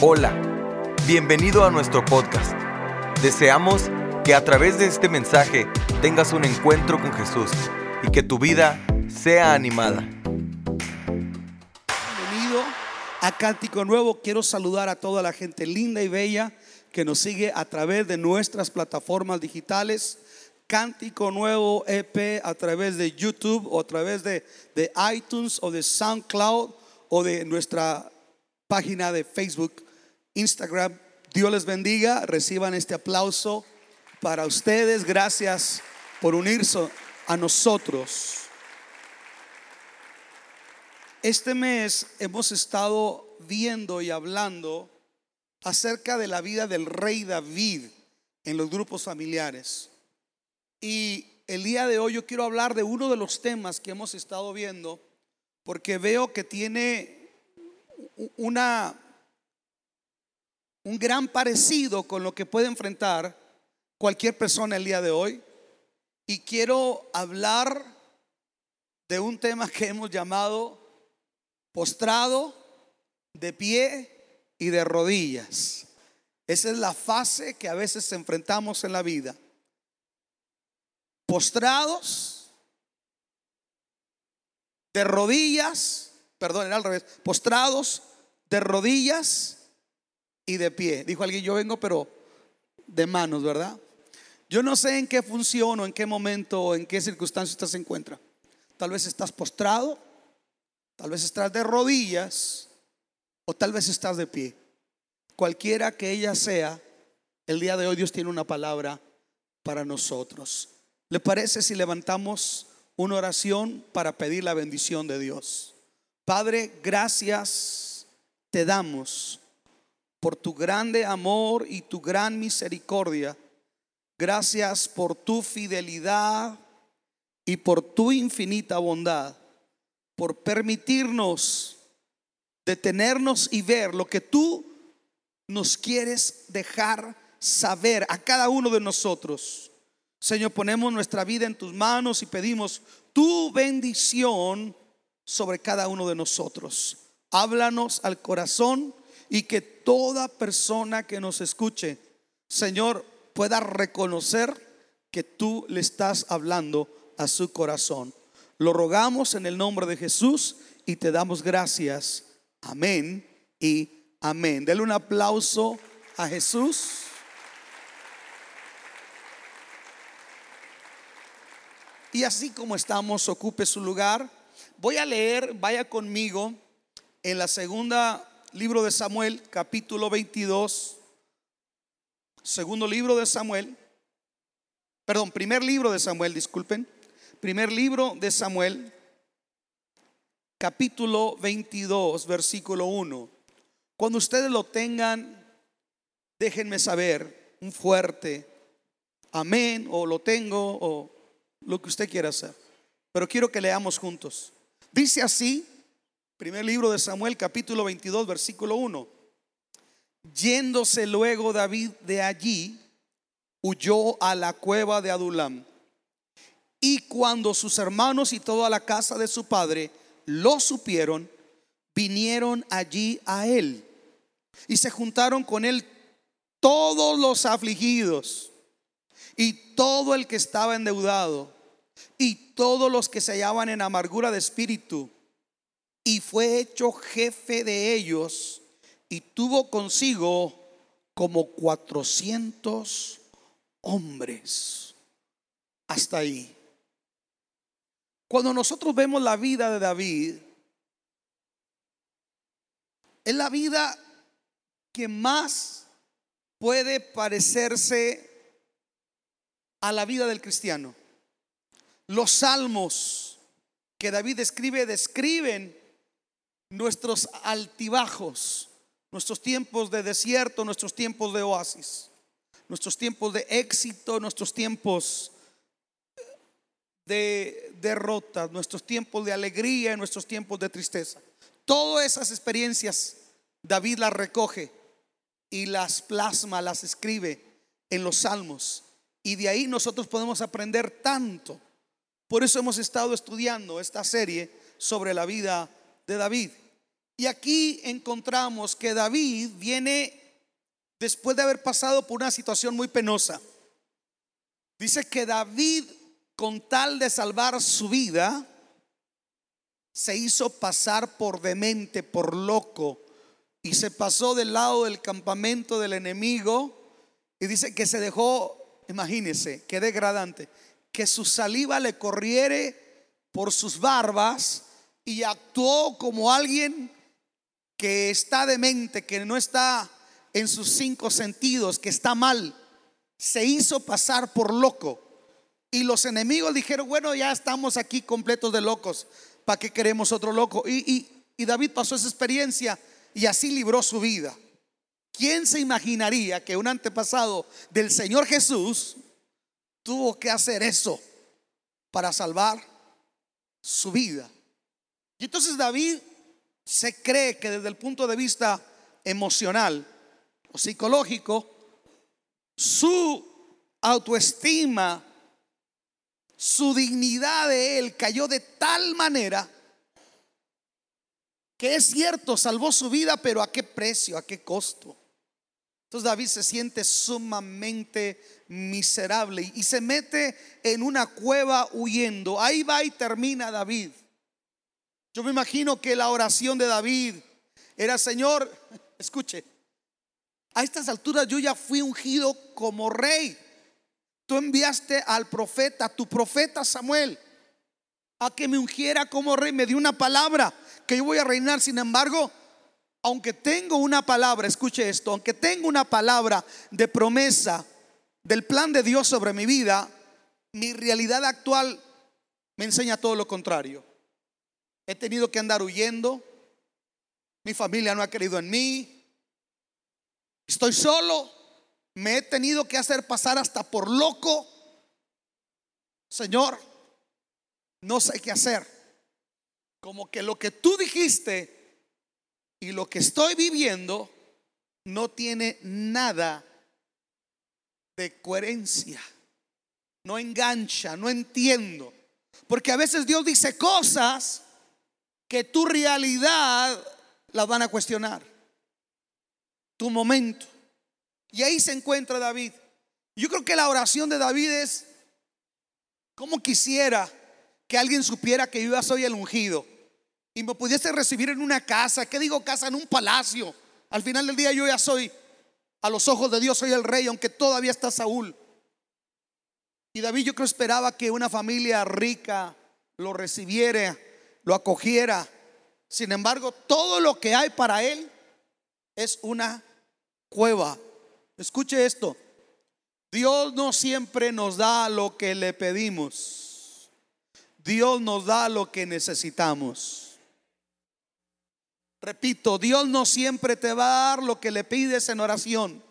Hola, bienvenido a nuestro podcast. Deseamos que a través de este mensaje tengas un encuentro con Jesús y que tu vida sea animada. Bienvenido a Cántico Nuevo. Quiero saludar a toda la gente linda y bella que nos sigue a través de nuestras plataformas digitales. Cántico Nuevo EP a través de YouTube o a través de, de iTunes o de SoundCloud o de nuestra página de Facebook, Instagram. Dios les bendiga. Reciban este aplauso para ustedes. Gracias por unirse a nosotros. Este mes hemos estado viendo y hablando acerca de la vida del rey David en los grupos familiares. Y el día de hoy yo quiero hablar de uno de los temas que hemos estado viendo porque veo que tiene una un gran parecido con lo que puede enfrentar cualquier persona el día de hoy. Y quiero hablar de un tema que hemos llamado postrado, de pie y de rodillas. Esa es la fase que a veces enfrentamos en la vida. Postrados, de rodillas, perdón, era al revés, postrados, de rodillas y de pie. Dijo alguien, yo vengo pero de manos, ¿verdad? Yo no sé en qué función o en qué momento o en qué circunstancia usted se encuentra. Tal vez estás postrado, tal vez estás de rodillas o tal vez estás de pie. Cualquiera que ella sea, el día de hoy Dios tiene una palabra para nosotros. ¿Le parece si levantamos una oración para pedir la bendición de Dios? Padre, gracias te damos por tu grande amor y tu gran misericordia. Gracias por tu fidelidad y por tu infinita bondad, por permitirnos detenernos y ver lo que tú nos quieres dejar saber a cada uno de nosotros. Señor, ponemos nuestra vida en tus manos y pedimos tu bendición sobre cada uno de nosotros. Háblanos al corazón y que toda persona que nos escuche, Señor, pueda reconocer que tú le estás hablando a su corazón. Lo rogamos en el nombre de Jesús y te damos gracias. Amén y amén. Dele un aplauso a Jesús. Y así como estamos, ocupe su lugar. Voy a leer, vaya conmigo, en la segunda libro de Samuel, capítulo 22. Segundo libro de Samuel. Perdón, primer libro de Samuel, disculpen. Primer libro de Samuel, capítulo 22, versículo 1. Cuando ustedes lo tengan, déjenme saber un fuerte amén o lo tengo o lo que usted quiera hacer. Pero quiero que leamos juntos. Dice así, primer libro de Samuel, capítulo 22, versículo 1. Yéndose luego David de allí, huyó a la cueva de Adulam. Y cuando sus hermanos y toda la casa de su padre lo supieron, vinieron allí a él. Y se juntaron con él todos los afligidos y todo el que estaba endeudado y todos los que se hallaban en amargura de espíritu. Y fue hecho jefe de ellos y tuvo consigo como 400 hombres. Hasta ahí. Cuando nosotros vemos la vida de David, es la vida que más puede parecerse a la vida del cristiano. Los salmos que David escribe describen nuestros altibajos, nuestros tiempos de desierto, nuestros tiempos de oasis, nuestros tiempos de éxito, nuestros tiempos de derrota, nuestros tiempos de alegría, nuestros tiempos de tristeza. Todas esas experiencias David las recoge y las plasma, las escribe en los salmos. Y de ahí nosotros podemos aprender tanto. Por eso hemos estado estudiando esta serie sobre la vida de David. Y aquí encontramos que David viene después de haber pasado por una situación muy penosa. Dice que David, con tal de salvar su vida, se hizo pasar por demente, por loco, y se pasó del lado del campamento del enemigo, y dice que se dejó, imagínese, qué degradante, que su saliva le corriere por sus barbas y actuó como alguien que está demente, que no está en sus cinco sentidos, que está mal, se hizo pasar por loco. Y los enemigos dijeron, bueno, ya estamos aquí completos de locos, ¿para qué queremos otro loco? Y, y David pasó esa experiencia y así libró su vida. ¿Quién se imaginaría que un antepasado del Señor Jesús tuvo que hacer eso para salvar su vida? Y entonces David se cree que desde el punto de vista emocional, o psicológico, su autoestima, su dignidad de él cayó de tal manera que es cierto, salvó su vida, pero ¿a qué precio? ¿A qué costo? Entonces David se siente sumamente miserable y se mete en una cueva huyendo. Ahí va y termina David. Yo me imagino que la oración de David era, Señor, escuche, a estas alturas yo ya fui ungido como rey. Tú enviaste al profeta, tu profeta Samuel, a que me ungiera como rey. Me dio una palabra que yo voy a reinar. Sin embargo, aunque tengo una palabra, escuche esto, aunque tengo una palabra de promesa del plan de Dios sobre mi vida, mi realidad actual me enseña todo lo contrario. He tenido que andar huyendo. Mi familia no ha querido en mí. Estoy solo. Me he tenido que hacer pasar hasta por loco. Señor, no sé qué hacer. Como que lo que tú dijiste y lo que estoy viviendo no tiene nada de coherencia. No engancha, no entiendo. Porque a veces Dios dice cosas que tu realidad las van a cuestionar tu momento. Y ahí se encuentra David. Yo creo que la oración de David es, como quisiera que alguien supiera que yo ya soy el ungido y me pudiese recibir en una casa, ¿qué digo casa? En un palacio. Al final del día yo ya soy, a los ojos de Dios soy el rey, aunque todavía está Saúl. Y David yo creo esperaba que una familia rica lo recibiera, lo acogiera. Sin embargo, todo lo que hay para él es una cueva. Escuche esto. Dios no siempre nos da lo que le pedimos. Dios nos da lo que necesitamos. Repito, Dios no siempre te va a dar lo que le pides en oración.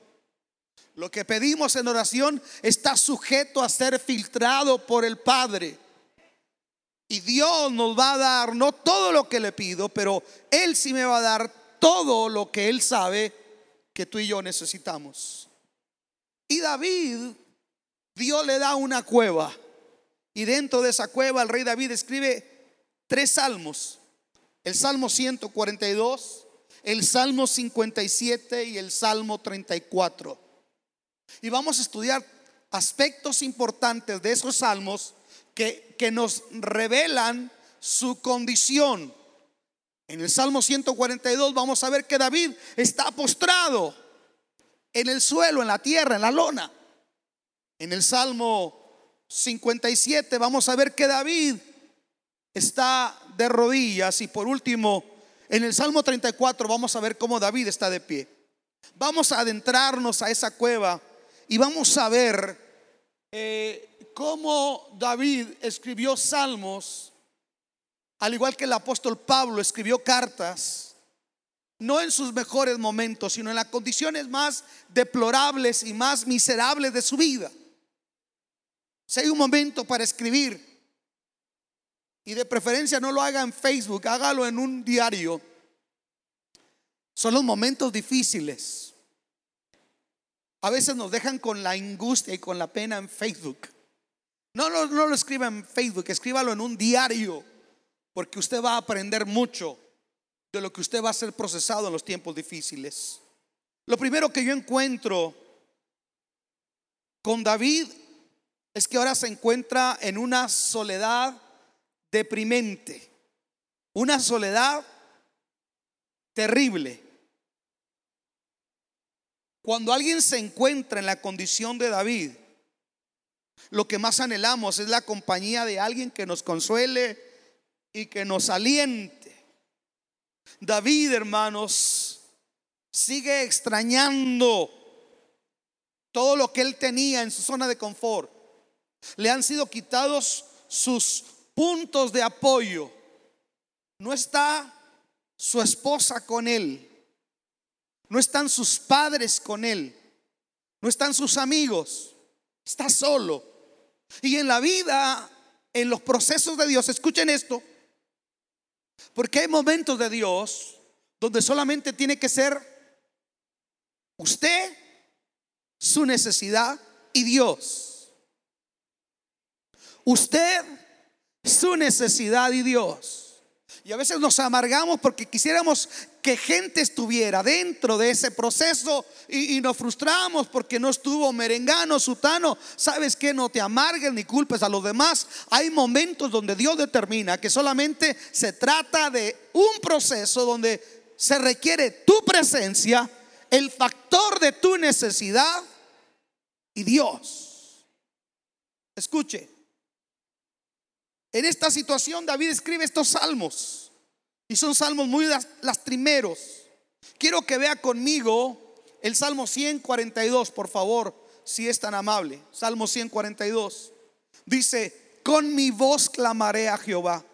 Lo que pedimos en oración está sujeto a ser filtrado por el Padre. Y Dios nos va a dar no todo lo que le pido, pero Él sí me va a dar todo lo que Él sabe que tú y yo necesitamos. Y David, Dios le da una cueva. Y dentro de esa cueva el rey David escribe tres salmos. El Salmo 142, el Salmo 57 y el Salmo 34. Y vamos a estudiar aspectos importantes de esos salmos que, que nos revelan su condición en el Salmo 142 vamos a ver que David está postrado en el suelo, en la tierra, en la lona. En el Salmo 57 vamos a ver que David está de rodillas y por último, en el Salmo 34 vamos a ver cómo David está de pie. Vamos a adentrarnos a esa cueva y vamos a ver eh, cómo David escribió salmos al igual que el apóstol Pablo escribió cartas, no en sus mejores momentos, sino en las condiciones más deplorables y más miserables de su vida. Si hay un momento para escribir, y de preferencia no lo haga en Facebook, hágalo en un diario, son los momentos difíciles. A veces nos dejan con la angustia y con la pena en Facebook. No, no, no lo escriba en Facebook, escríbalo en un diario porque usted va a aprender mucho de de lo que usted va a ser procesado en los tiempos difíciles. Lo primero que yo encuentro con David es que ahora se encuentra en una soledad deprimente, una soledad terrible. Cuando alguien se encuentra en la condición de David, lo que más anhelamos es la compañía de alguien que nos consuele y que nos aliente. David, hermanos, sigue extrañando todo lo que él tenía en su zona de confort. Le han sido quitados sus puntos de apoyo. No está su esposa con él. No están sus padres con él. No están sus amigos. Está solo. Y en la vida, en los procesos de Dios, escuchen esto. Porque hay momentos de Dios donde solamente tiene que ser usted, su necesidad y Dios. Usted, su necesidad y Dios. Y a veces nos amargamos porque quisiéramos que gente estuviera dentro de ese proceso y, nos frustramos porque no estuvo merengano, sutano. ¿Sabes que No te amargues ni culpes a los demás. Hay momentos donde Dios determina que solamente se trata de un proceso donde se requiere tu presencia, el factor de tu necesidad y Dios. Escuche, en esta situación David escribe estos salmos y son salmos muy lastrimeros. Quiero que vea conmigo el Salmo 142, por favor, si es tan amable. Salmo 142. Dice, con mi voz clamaré a Jehová.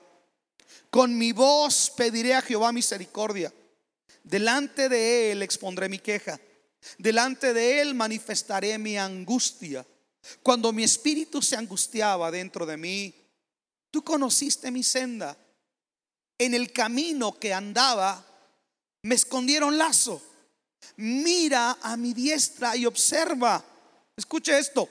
Con mi voz pediré a Jehová misericordia. Delante de él expondré mi queja. Delante de él manifestaré mi angustia. Cuando mi espíritu se angustiaba dentro de mí, Tú conociste mi senda. En el camino que andaba, me escondieron lazo. Mira a mi diestra y observa. Escuche esto.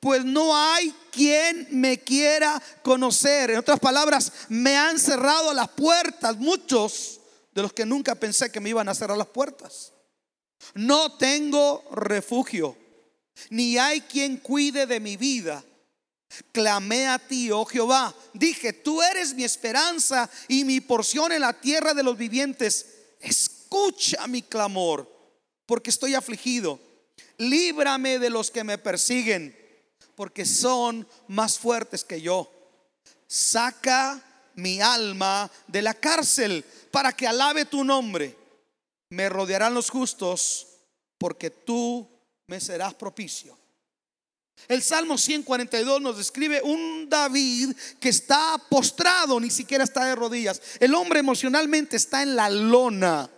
Pues no hay quien me quiera conocer. En otras palabras, me han cerrado las puertas muchos de los que nunca pensé que me iban a cerrar las puertas. No tengo refugio, ni hay quien cuide de mi vida. Clamé a ti, oh Jehová. Dije, tú eres mi esperanza y mi porción en la tierra de los vivientes. Escucha mi clamor, porque estoy afligido. Líbrame de los que me persiguen, porque son más fuertes que yo. Saca mi alma de la cárcel para que alabe tu nombre. Me rodearán los justos, porque tú me serás propicio. El Salmo 142 nos describe un David que está postrado, ni siquiera está de rodillas. El hombre emocionalmente está en la lona,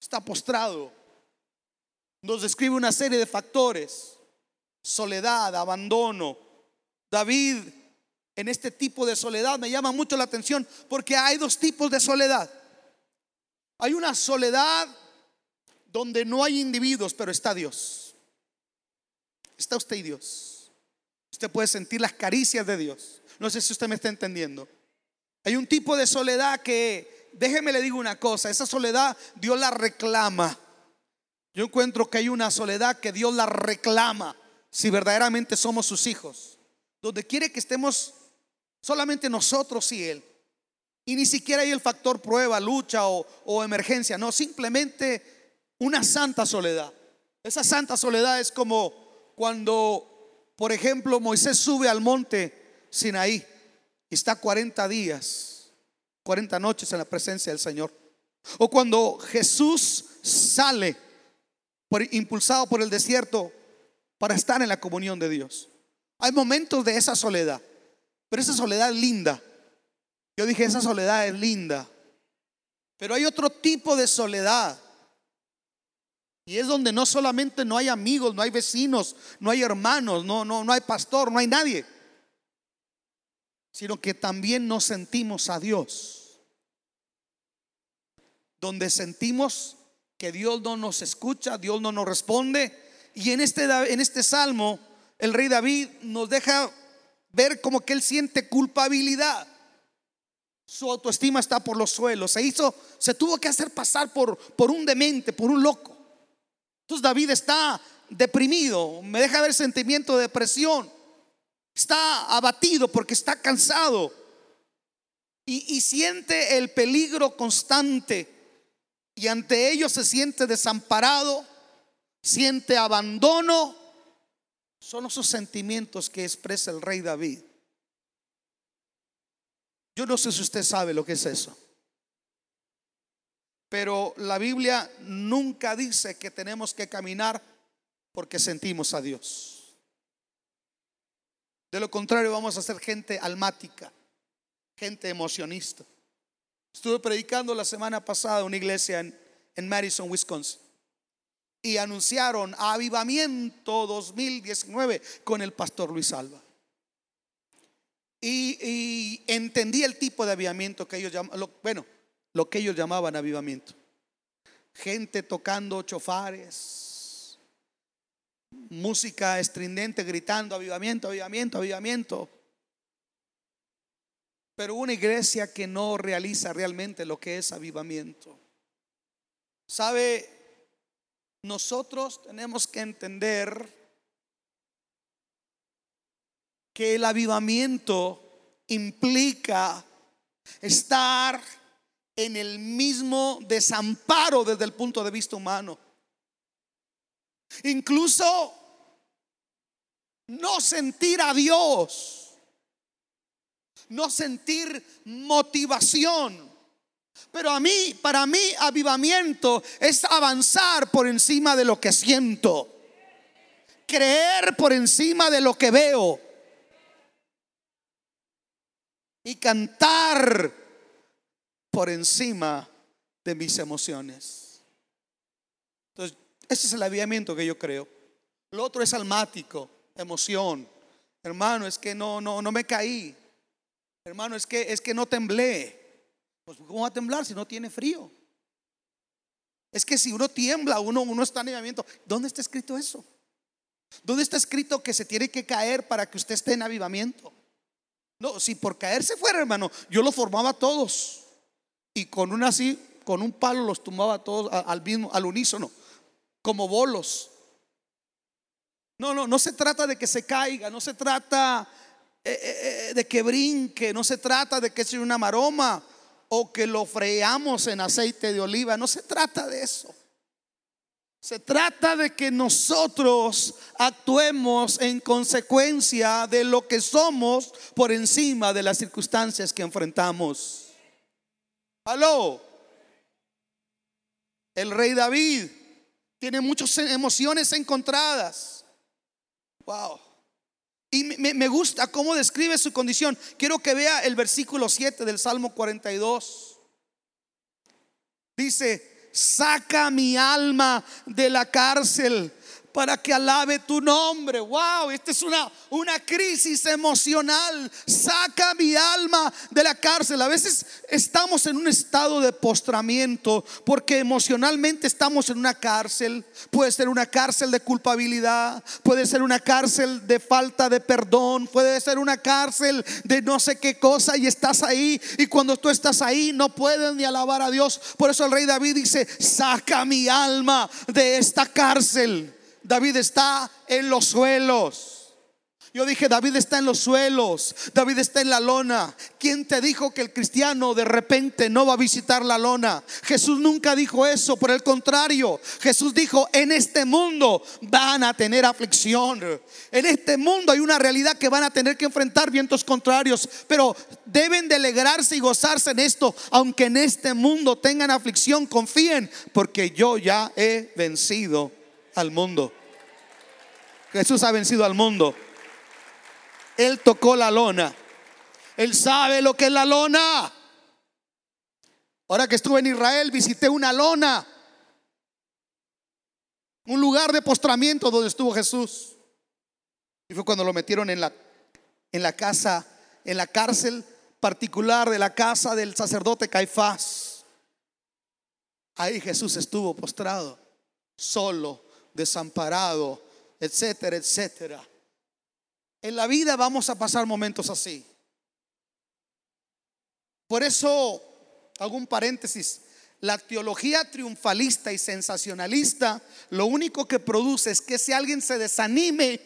está postrado. Nos describe una serie de factores, soledad, abandono. David en este tipo de soledad me llama mucho la atención porque hay dos tipos de soledad. Hay una soledad donde no hay individuos, pero está Dios. Está usted y Dios. Usted puede sentir las caricias de Dios. No sé si usted me está entendiendo. Hay un tipo de soledad que, déjeme le digo una cosa, esa soledad Dios la reclama. Yo encuentro que hay una soledad que Dios la reclama si verdaderamente somos sus hijos. Donde quiere que estemos solamente nosotros y Él. Y ni siquiera hay el factor prueba, lucha o, o emergencia. No, simplemente una santa soledad. Esa santa soledad es como cuando, por ejemplo, Moisés sube al monte Sinaí y está 40 días, 40 noches en la presencia del Señor. O cuando Jesús sale impulsado por el desierto para estar en la comunión de Dios. Hay momentos de esa soledad, pero esa soledad es linda. Yo dije, esa soledad es linda. Pero hay otro tipo de soledad y es donde no solamente no hay amigos, no hay vecinos, no hay hermanos, no, no, no hay pastor, no hay nadie, sino que también nos sentimos a Dios. Donde sentimos que Dios no nos escucha, Dios no nos responde. Y en este, en este salmo, el rey David nos deja ver como que él siente culpabilidad. Su autoestima está por los suelos. Se hizo, se tuvo que hacer pasar por, por un demente, por un loco. Entonces David está deprimido, me deja ver sentimiento de depresión. Está abatido porque está cansado y, y siente el peligro constante y ante ello se siente desamparado, siente abandono. Son esos sentimientos que expresa el rey David. Yo no sé si usted sabe lo que es eso. Pero la Biblia nunca dice que tenemos que caminar porque sentimos a Dios. De lo contrario, vamos a ser gente almática, gente emocionista. Estuve predicando la semana pasada en una iglesia en, Madison, Wisconsin. Y anunciaron Avivamiento 2019 con el pastor Luis Alba. Y, entendí el tipo de avivamiento que ellos llamaban, bueno, lo que ellos llamaban avivamiento. Gente tocando chofares, música estridente gritando avivamiento, avivamiento, avivamiento. Pero una iglesia que no realiza realmente lo que es avivamiento. ¿Sabe? Nosotros tenemos que entender que el avivamiento implica estar en el mismo desamparo desde el punto de vista humano. Incluso no sentir a Dios, no sentir motivación. Pero a mí, para mí, avivamiento es avanzar por encima de lo que siento, creer por encima de lo que veo y cantar por encima de mis emociones. Entonces, ese es el avivamiento que yo creo. Lo otro es almático, emoción. Hermano, es que no, no, no me caí. Hermano, es que, es que no temblé. Pues, ¿cómo va a temblar si no tiene frío? Es que si uno tiembla, uno, uno está en avivamiento. ¿Dónde está escrito eso? ¿Dónde está escrito que se tiene que caer para que usted esté en avivamiento? No, si por caerse fuera, hermano, yo lo formaba a todos. Y con un así, con un palo los tumbaba todos al mismo, al unísono, como bolos. No, no, no se trata de que se caiga, no se trata eh, eh, eh, de que brinque, no se trata de que sea una maroma o que lo freamos en aceite de oliva, no se trata de eso. Se trata de que nosotros actuemos en consecuencia de lo que somos por encima de las circunstancias que enfrentamos. Aló. El rey David tiene muchas emociones encontradas. Wow. Y me, gusta cómo describe su condición. Quiero que vea el versículo 7 del Salmo 42. Dice, saca mi alma de la cárcel para que alabe tu nombre. Wow, esta es una, una crisis emocional. Saca mi alma de la cárcel. A veces estamos en un estado de postramiento porque emocionalmente estamos en una cárcel. Puede ser una cárcel de culpabilidad, puede ser una cárcel de falta de perdón, puede ser una cárcel de no sé qué cosa y estás ahí y cuando tú estás ahí no puedes ni alabar a Dios. Por eso el rey David dice, saca mi alma de esta cárcel. David está en los suelos. Yo dije, David está en los suelos, David está en la lona. ¿Quién te dijo que el cristiano de repente no va a visitar la lona? Jesús nunca dijo eso, por el contrario, Jesús dijo, en este mundo van a tener aflicción. En este mundo hay una realidad que van a tener que enfrentar vientos contrarios, pero deben de alegrarse y gozarse en esto, aunque en este mundo tengan aflicción, confíen, porque yo ya he vencido al mundo. Jesús ha vencido al mundo. Él tocó la lona. Él sabe lo que es la lona. Ahora que estuve en Israel, visité una lona. Un lugar de postramiento donde estuvo Jesús. Y fue cuando lo metieron en la, en la casa, en la cárcel particular de la casa del sacerdote Caifás. Ahí Jesús estuvo postrado, solo, desamparado, etcétera, etcétera. En la vida vamos a pasar momentos así. Por eso, hago un paréntesis, la teología triunfalista y sensacionalista lo único que produce es que si alguien se desanime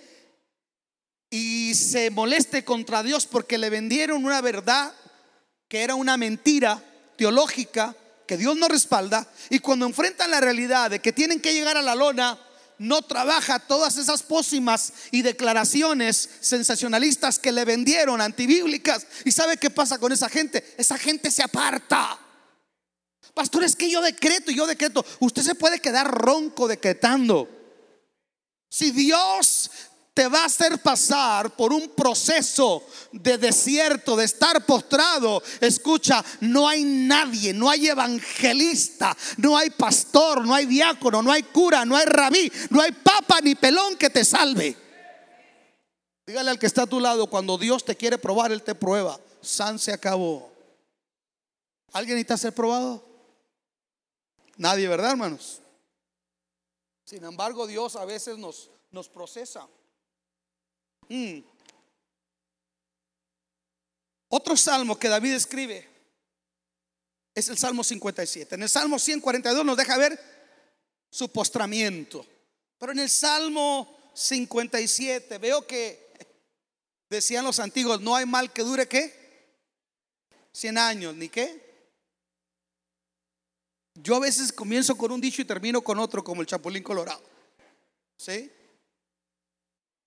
y se moleste contra Dios porque le vendieron una verdad que era una mentira teológica que Dios no respalda y cuando enfrentan la realidad de que tienen que llegar a la lona, no trabaja todas esas pócimas y declaraciones sensacionalistas que le vendieron antibíblicas. ¿Y sabe qué pasa con esa gente? Esa gente se aparta. Pastor, es que yo decreto yo decreto. Usted se puede quedar ronco decretando. Si Dios te va a hacer pasar por un proceso de desierto, de estar postrado. Escucha, no hay nadie, no hay evangelista, no hay pastor, no hay diácono, no hay cura, no hay rabí, no hay papa ni pelón que te salve. Dígale al que está a tu lado, cuando Dios te quiere probar, Él te prueba. San se acabó. ¿Alguien necesita ser probado? Nadie, ¿verdad, hermanos? Sin embargo, Dios a veces nos, nos procesa. Mm. Otro salmo que David escribe es el Salmo 57. En el Salmo 142 nos deja ver su postramiento. Pero en el Salmo 57 veo que decían los antiguos, no hay mal que dure qué? 100 años, ni qué. Yo a veces comienzo con un dicho y termino con otro, como el Chapulín Colorado. ¿Sí?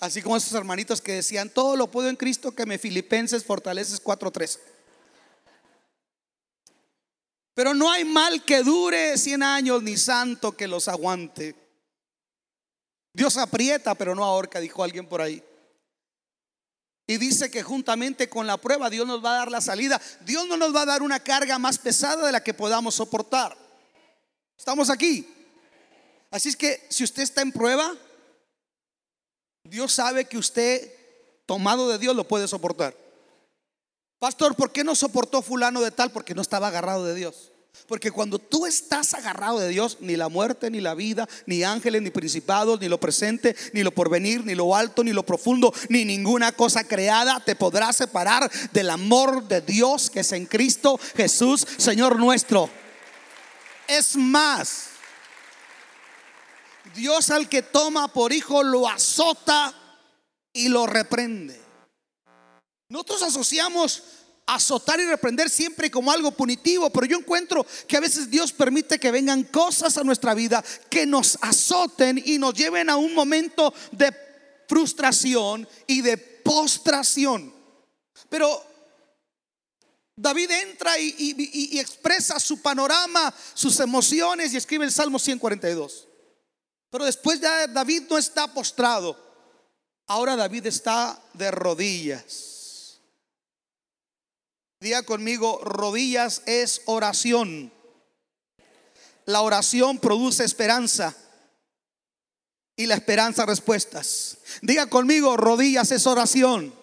Así como esos hermanitos que decían, todo lo puedo en Cristo que me Filipenses Fortaleces 4.3. Pero no hay mal que dure 100 años, ni santo que los aguante. Dios aprieta, pero no ahorca, dijo alguien por ahí. Y dice que juntamente con la prueba Dios nos va a dar la salida. Dios no nos va a dar una carga más pesada de la que podamos soportar. Estamos aquí. Así es que si usted está en prueba, Dios sabe que usted, tomado de Dios, lo puede soportar. Pastor, ¿por qué no soportó fulano de tal? Porque no estaba agarrado de Dios. Porque cuando tú estás agarrado de Dios, ni la muerte, ni la vida, ni ángeles, ni principados, ni lo presente, ni lo porvenir, ni lo alto, ni lo profundo, ni ninguna cosa creada te podrá separar del amor de Dios que es en Cristo Jesús, Señor nuestro. Es más, Dios al que toma por hijo lo azota y lo reprende. Nosotros asociamos azotar y reprender siempre como algo punitivo, pero yo encuentro que a veces Dios permite que vengan cosas a nuestra vida que nos azoten y nos lleven a un momento de frustración y de postración. Pero David entra y, expresa su panorama, sus emociones y escribe el Salmo 142. Pero después ya David no está postrado. Ahora David está de rodillas. Diga conmigo, rodillas es oración. La oración produce esperanza y la esperanza respuestas. Diga conmigo, rodillas es oración.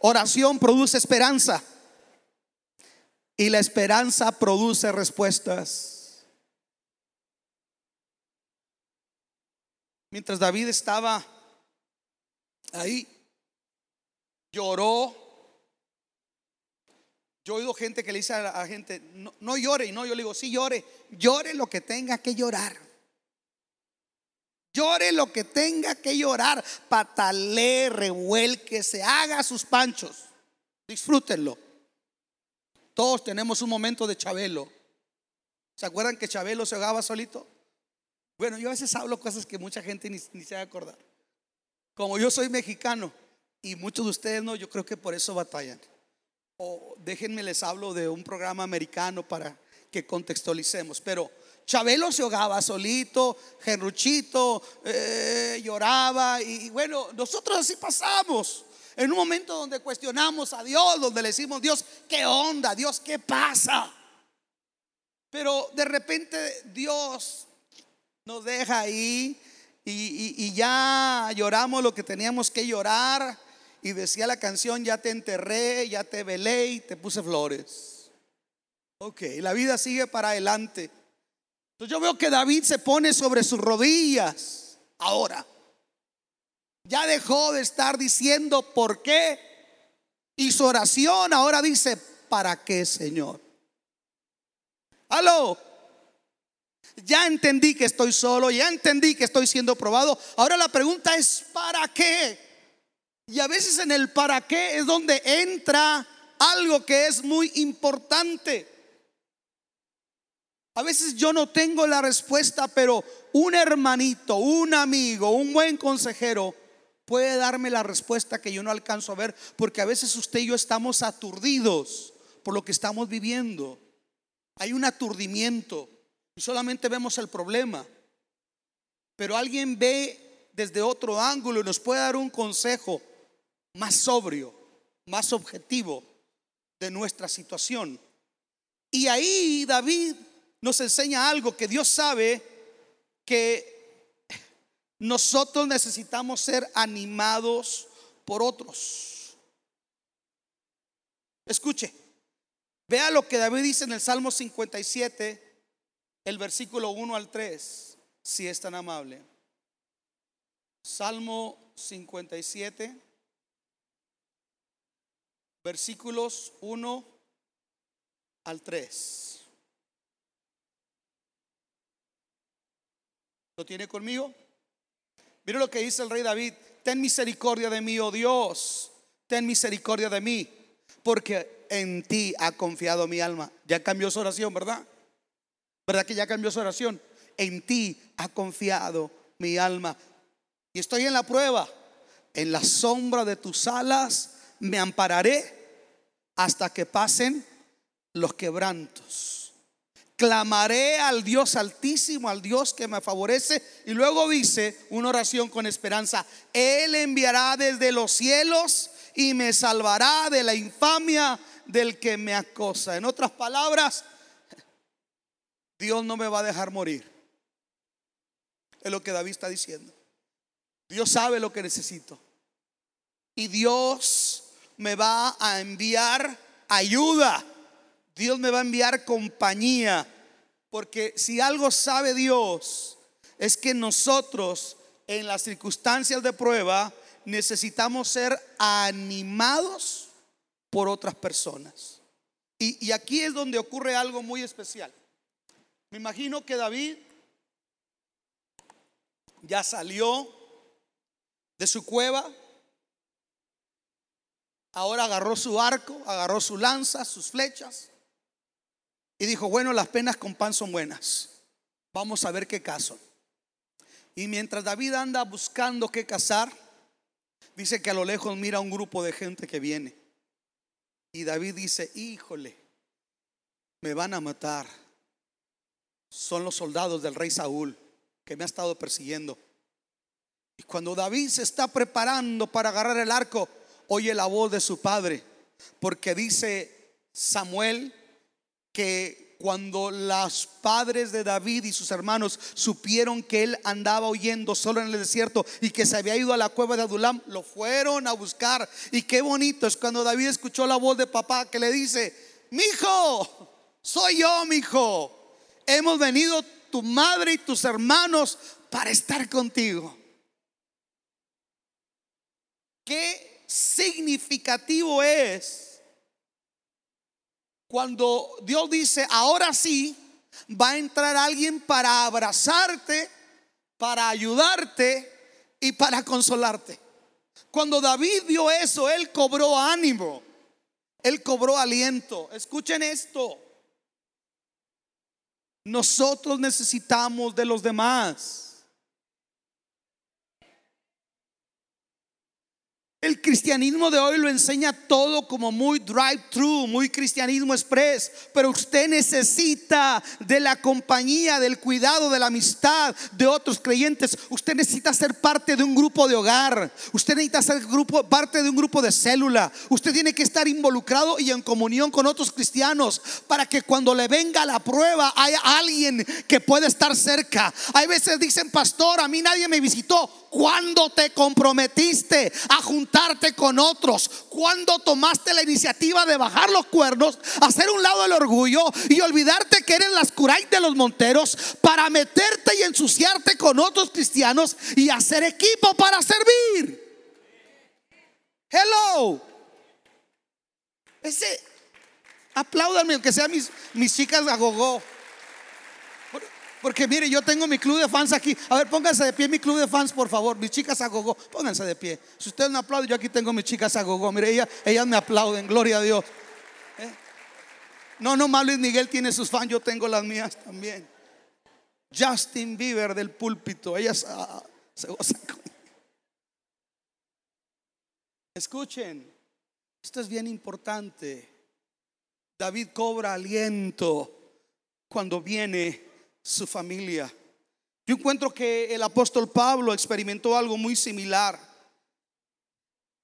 Oración produce esperanza y la esperanza produce respuestas. Mientras David estaba ahí, lloró. Yo he oído gente que le dice a la gente, no, no llore, y no, yo le digo, sí llore, llore lo que tenga que llorar. Llore lo que tenga que llorar, patale, revuelque, se haga sus panchos. Disfrútenlo. Todos tenemos un momento de Chabelo. ¿Se acuerdan que Chabelo se ahogaba solito? Bueno, yo a veces hablo cosas que mucha gente ni, se va a acordar. Como yo soy mexicano y muchos de ustedes no, yo creo que por eso batallan. O déjenme les hablo de un programa americano para que contextualicemos. Pero Chabelo se ahogaba solito, Gerruchito eh, lloraba y bueno, nosotros así pasamos. En un momento donde cuestionamos a Dios, donde le decimos, Dios, ¿qué onda? Dios, ¿qué pasa? Pero de repente Dios nos deja ahí y, ya lloramos lo que teníamos que llorar. Y decía la canción, ya te enterré, ya te velé y te puse flores. Ok, la vida sigue para adelante. Entonces yo veo que David se pone sobre sus rodillas ahora. Ya dejó de estar diciendo por qué. Y su oración ahora dice, ¿para qué, Señor? Aló. Ya entendí que estoy solo, ya entendí que estoy siendo probado. Ahora la pregunta es, ¿para qué? Y a veces en el para qué es donde entra algo que es muy importante. A veces yo no tengo la respuesta, pero un hermanito, un amigo, un buen consejero puede darme la respuesta que yo no alcanzo a ver, porque a veces usted y yo estamos aturdidos por lo que estamos viviendo. Hay un aturdimiento y solamente vemos el problema. Pero alguien ve desde otro ángulo y nos puede dar un consejo más sobrio, más objetivo de nuestra situación. Y ahí David nos enseña algo que Dios sabe que nosotros necesitamos ser animados por otros. Escuche, vea lo que David dice en el Salmo 57, el versículo 1 al 3, si es tan amable. Salmo 57 versículos 1 al 3. ¿Lo tiene conmigo? Mire lo que dice el rey David. Ten misericordia de mí, oh Dios. Ten misericordia de mí. Porque en ti ha confiado mi alma. Ya cambió su oración, ¿verdad? ¿Verdad que ya cambió su oración? En ti ha confiado mi alma. Y estoy en la prueba. En la sombra de tus alas me ampararé hasta que pasen los quebrantos. Clamaré al Dios altísimo, al Dios que me favorece. Y luego dice una oración con esperanza. Él enviará desde los cielos y me salvará de la infamia del que me acosa. En otras palabras, Dios no me va a dejar morir. Es lo que David está diciendo. Dios sabe lo que necesito. Y Dios me va a enviar ayuda. Dios me va a enviar compañía. Porque si algo sabe Dios, es que nosotros en las circunstancias de prueba necesitamos ser animados por otras personas. Y, y, aquí es donde ocurre algo muy especial. Me imagino que David ya salió de su cueva, Ahora agarró su arco, agarró su lanza, sus flechas y dijo, bueno, las penas con pan son buenas. Vamos a ver qué caso. Y mientras David anda buscando qué cazar, dice que a lo lejos mira un grupo de gente que viene. Y David dice, híjole, me van a matar. Son los soldados del rey Saúl que me ha estado persiguiendo. Y cuando David se está preparando para agarrar el arco, oye la voz de su padre, porque dice Samuel que cuando los padres de David y sus hermanos supieron que él andaba huyendo solo en el desierto y que se había ido a la cueva de Adulam, lo fueron a buscar. Y qué bonito es cuando David escuchó la voz de papá que le dice: Mi hijo, soy yo, mi hijo. Hemos venido tu madre y tus hermanos para estar contigo. Qué significativo es cuando Dios dice, ahora sí, va a entrar alguien para abrazarte, para ayudarte y para consolarte. Cuando David vio eso, él cobró ánimo, él cobró aliento. Escuchen esto. Nosotros necesitamos de los demás. El cristianismo de hoy lo enseña todo como muy drive-thru, muy cristianismo express, pero usted necesita de la compañía, del cuidado, de la amistad de otros creyentes. Usted necesita ser parte de un grupo de hogar. Usted necesita ser grupo, parte de un grupo de célula. Usted tiene que estar involucrado y en comunión con otros cristianos para que cuando le venga la prueba haya alguien que pueda estar cerca. Hay veces dicen, pastor, a mí nadie me visitó. ¿Cuándo te comprometiste a juntarte con otros? ¿Cuándo tomaste la iniciativa de bajar los cuernos, hacer un lado el orgullo y olvidarte que eres las curay de los monteros para meterte y ensuciarte con otros cristianos y hacer equipo para servir? Hello. Ese Apláudanme, aunque sean mis, chicas a gogo. Porque mire, yo tengo mi club de fans aquí. A ver, pónganse de pie mi club de fans, por favor. Mis chicas a gogo, pónganse de pie. Si ustedes no aplauden, yo aquí tengo mis chicas a gogo. Mire, ellas, ellas me aplauden, gloria a Dios. ¿Eh? No, no, más Luis Miguel tiene sus fans, yo tengo las mías también. Justin Bieber del púlpito, ellas ah, se gozan Escuchen, esto es bien importante. David cobra aliento cuando viene su familia. Yo encuentro que el apóstol Pablo experimentó algo muy similar.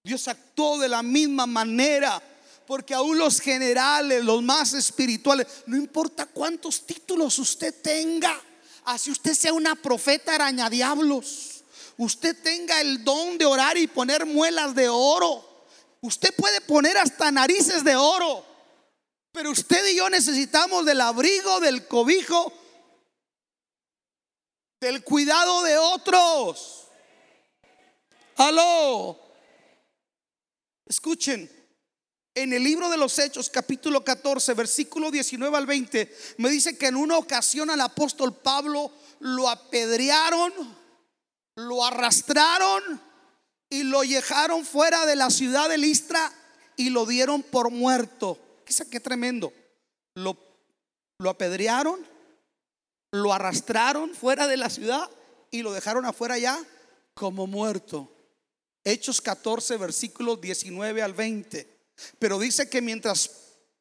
Dios actuó de la misma manera, porque aún los generales, los más espirituales, no importa cuántos títulos usted tenga, así usted sea una profeta araña diablos, usted tenga el don de orar y poner muelas de oro, usted puede poner hasta narices de oro, pero usted y yo necesitamos del abrigo, del cobijo del cuidado de otros. Aló. Escuchen, en el libro de los Hechos, capítulo 14, versículo 19 al 20, me dice que en una ocasión al apóstol Pablo lo apedrearon, lo arrastraron y lo llevaron fuera de la ciudad de Listra y lo dieron por muerto. Qué tremendo. Lo apedrearon, lo arrastraron fuera de la ciudad y lo dejaron afuera ya como muerto. Hechos 14, versículos 19 al 20. Pero dice que mientras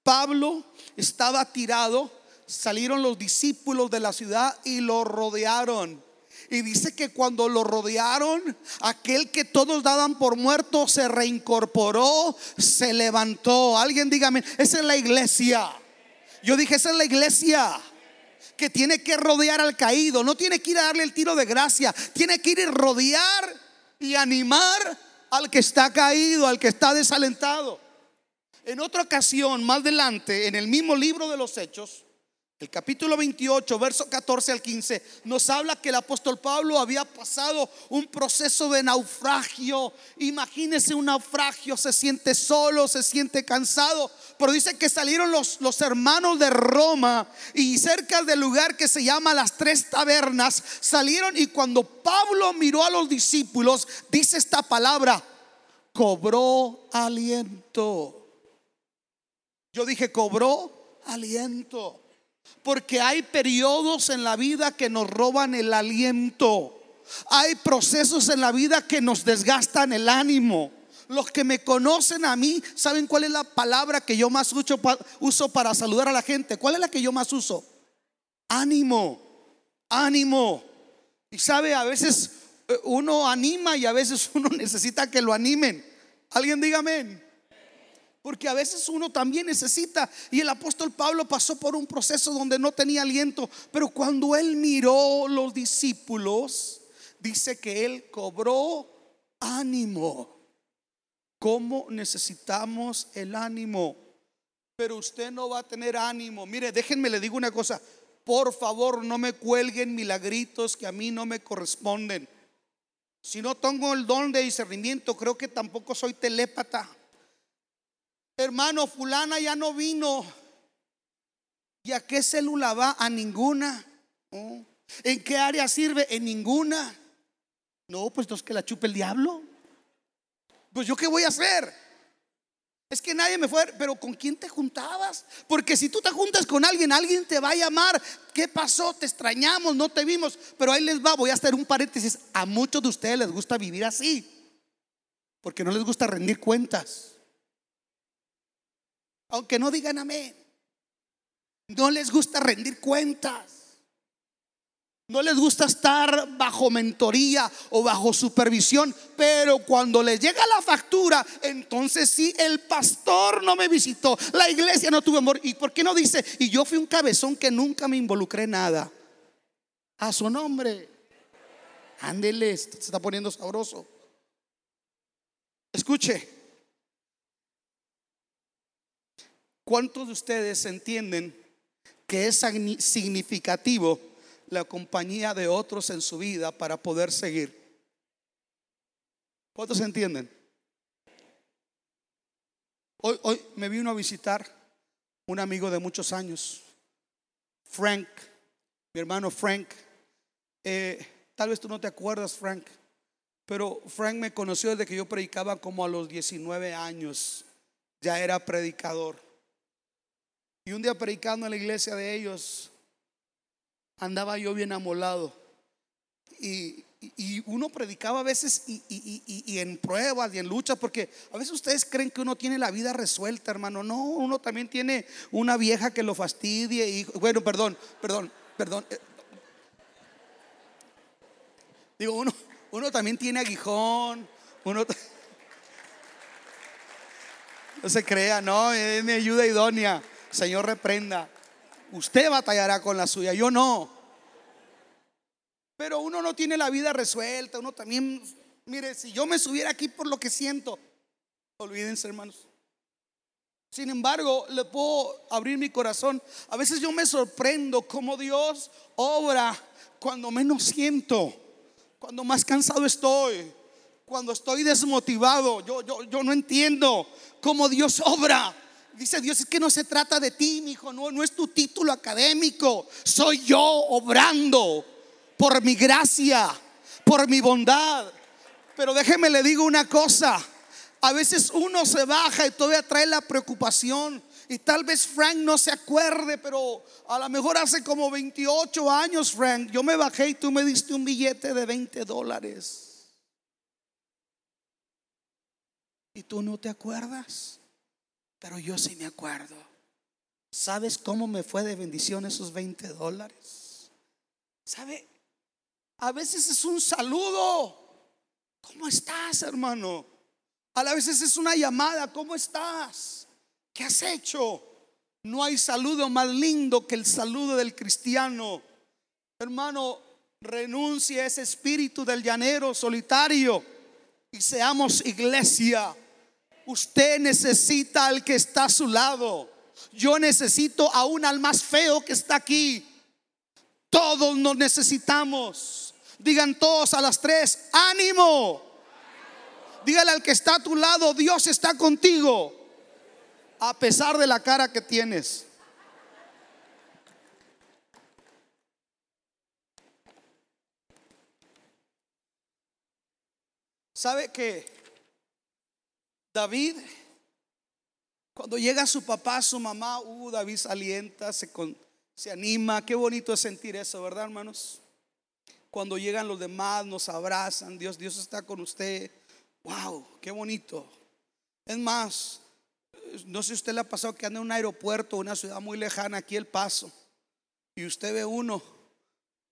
Pablo estaba tirado, salieron los discípulos de la ciudad y lo rodearon. Y dice que cuando lo rodearon, aquel que todos daban por muerto se reincorporó, se levantó. Alguien dígame, esa es la iglesia. Yo dije, esa es la iglesia tiene que rodear al caído, no tiene que ir a darle el tiro de gracia, tiene que ir a rodear y animar al que está caído, al que está desalentado. En otra ocasión, más adelante, en el mismo libro de los Hechos, el capítulo 28, verso 14 al 15, nos habla que el apóstol Pablo había pasado un proceso de naufragio. Imagínese un naufragio, se siente solo, se siente cansado. Pero dice que salieron los, los hermanos de Roma y cerca del lugar que se llama las tres tabernas, salieron y cuando Pablo miró a los discípulos, dice esta palabra, cobró aliento. Yo dije, cobró aliento. Porque hay periodos en la vida que nos roban el aliento. Hay procesos en la vida que nos desgastan el ánimo. Los que me conocen a mí saben cuál es la palabra que yo más uso, para saludar a la gente. ¿Cuál es la que yo más uso? Ánimo, ánimo. Y sabe, a veces eh, uno anima y a veces uno necesita que lo animen. Alguien dígame. Porque a veces uno también necesita. Y el apóstol Pablo pasó por un proceso donde no tenía aliento. Pero cuando él miró los discípulos, dice que él cobró ánimo. ¿Cómo necesitamos el ánimo? Pero usted no va a tener ánimo. Mire, déjenme le digo una cosa. Por favor, no me cuelguen milagritos que a mí no me corresponden. Si no tengo el don de discernimiento, creo que tampoco soy telépata. Hermano, fulana ya no vino. ¿Y a qué célula va? A ninguna. ¿En qué área sirve? En ninguna. No, pues entonces que la chupe el diablo. Pues yo qué voy a hacer. Es que nadie me fue, pero ¿con quién te juntabas? Porque si tú te juntas con alguien, alguien te va a llamar. ¿Qué pasó? Te extrañamos, no te vimos. Pero ahí les va, voy a hacer un paréntesis. A muchos de ustedes les gusta vivir así. Porque no les gusta rendir cuentas aunque no digan amén. No les gusta rendir cuentas. No les gusta estar bajo mentoría o bajo supervisión, pero cuando les llega la factura, entonces sí, el pastor no me visitó, la iglesia no tuvo amor. ¿Y por qué no dice? Y yo fui un cabezón que nunca me involucré en nada. A su nombre. Ándele, se está poniendo sabroso. Escuche, ¿Cuántos de ustedes entienden que es significativo la compañía de otros en su vida para poder seguir? ¿Cuántos entienden? Hoy, hoy me vino a visitar un amigo de muchos años, Frank, mi hermano Frank. Eh, tal vez tú no te acuerdas, Frank, pero Frank me conoció desde que yo predicaba como a los 19 años. Ya era predicador. Y un día predicando en la iglesia de ellos, andaba yo bien amolado. Y, y uno predicaba a veces y, y, en pruebas y en luchas, porque a veces ustedes creen que uno tiene la vida resuelta, hermano. No, uno también tiene una vieja que lo fastidie. Y, bueno, perdón, perdón, perdón. Eh, digo, uno, uno también tiene aguijón. Uno no se crea, no, es mi ayuda idónea. Señor, reprenda. Usted batallará con la suya, yo no. Pero uno no tiene la vida resuelta, uno también, mire, si yo me subiera aquí por lo que siento, olvídense hermanos. Sin embargo, le puedo abrir mi corazón. A veces yo me sorprendo cómo Dios obra cuando menos siento, cuando más cansado estoy, cuando estoy desmotivado. Yo, yo, yo no entiendo cómo Dios obra. Dice Dios, es que no se trata de ti, mi hijo, no, no es tu título académico, soy yo obrando por mi gracia, por mi bondad. Pero déjeme le digo una cosa, a veces uno se baja y todavía trae la preocupación. Y tal vez Frank no se acuerde, pero a lo mejor hace como 28 años, Frank, yo me bajé y tú me diste un billete de 20 dólares. Y tú no te acuerdas, pero yo sí me acuerdo. ¿Sabes cómo me fue de bendición esos 20 dólares? ¿Sabe? A veces es un saludo. ¿Cómo estás, hermano? A veces es una llamada. ¿Cómo estás? ¿Qué has hecho? No hay saludo más lindo que el saludo del cristiano. Hermano, renuncie a ese espíritu del llanero solitario y seamos iglesia. Usted necesita al que está a su lado. Yo necesito aún al más feo que está aquí. Todos nos necesitamos. Digan todos a las tres, ánimo. Dígale al que está a tu lado, Dios está contigo. A pesar de la cara que tienes. ¿Sabe que David, cuando llega su papá, su mamá, uh, David se alienta, se, se anima. Qué bonito es sentir eso, ¿verdad, hermanos? Cuando llegan los demás, nos abrazan. Dios, Dios está con usted. Wow, qué bonito. Es más, no sé si usted le ha pasado que anda en un aeropuerto, una ciudad muy lejana, aquí El Paso, y usted ve uno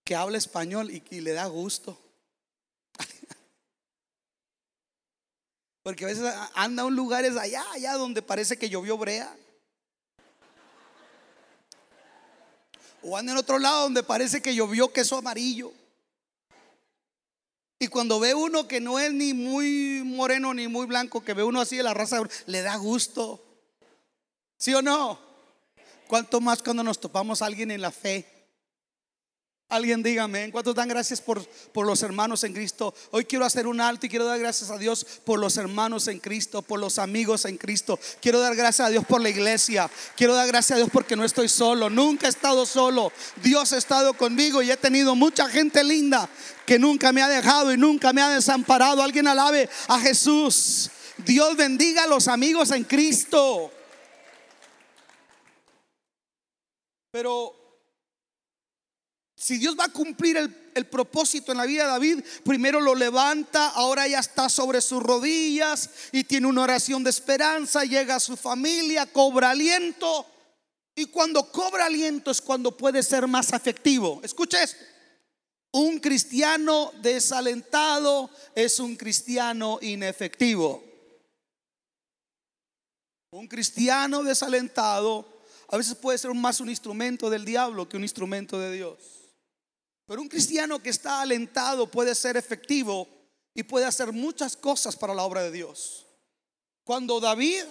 que habla español y, y le da gusto. Porque a veces anda en lugares allá, allá donde parece que llovió brea. O anda en otro lado donde parece que llovió queso amarillo. Y cuando ve uno que no es ni muy moreno ni muy blanco, que ve uno así de la raza, le da gusto. ¿Sí o no? ¿Cuánto más cuando nos topamos a alguien en la fe? Alguien dígame, ¿cuántos dan gracias por, por los hermanos en Cristo? Hoy quiero hacer un alto y quiero dar gracias a Dios por los hermanos en Cristo, por los amigos en Cristo. Quiero dar gracias a Dios por la iglesia. Quiero dar gracias a Dios porque no estoy solo. Nunca he estado solo. Dios ha estado conmigo y he tenido mucha gente linda que nunca me ha dejado y nunca me ha desamparado. Alguien alabe a Jesús. Dios bendiga a los amigos en Cristo. Pero si Dios va a cumplir el, propósito en la vida de David, primero lo levanta, ahora ya está sobre sus rodillas y tiene una oración de esperanza, llega a su familia, cobra aliento. Y cuando cobra aliento es cuando puede ser más afectivo. Escucha esto. Un cristiano desalentado es un cristiano inefectivo. Un cristiano desalentado a veces puede ser más un instrumento del diablo que un instrumento de Dios. Pero un cristiano que está alentado puede ser efectivo y puede hacer muchas cosas para la obra de Dios. Cuando David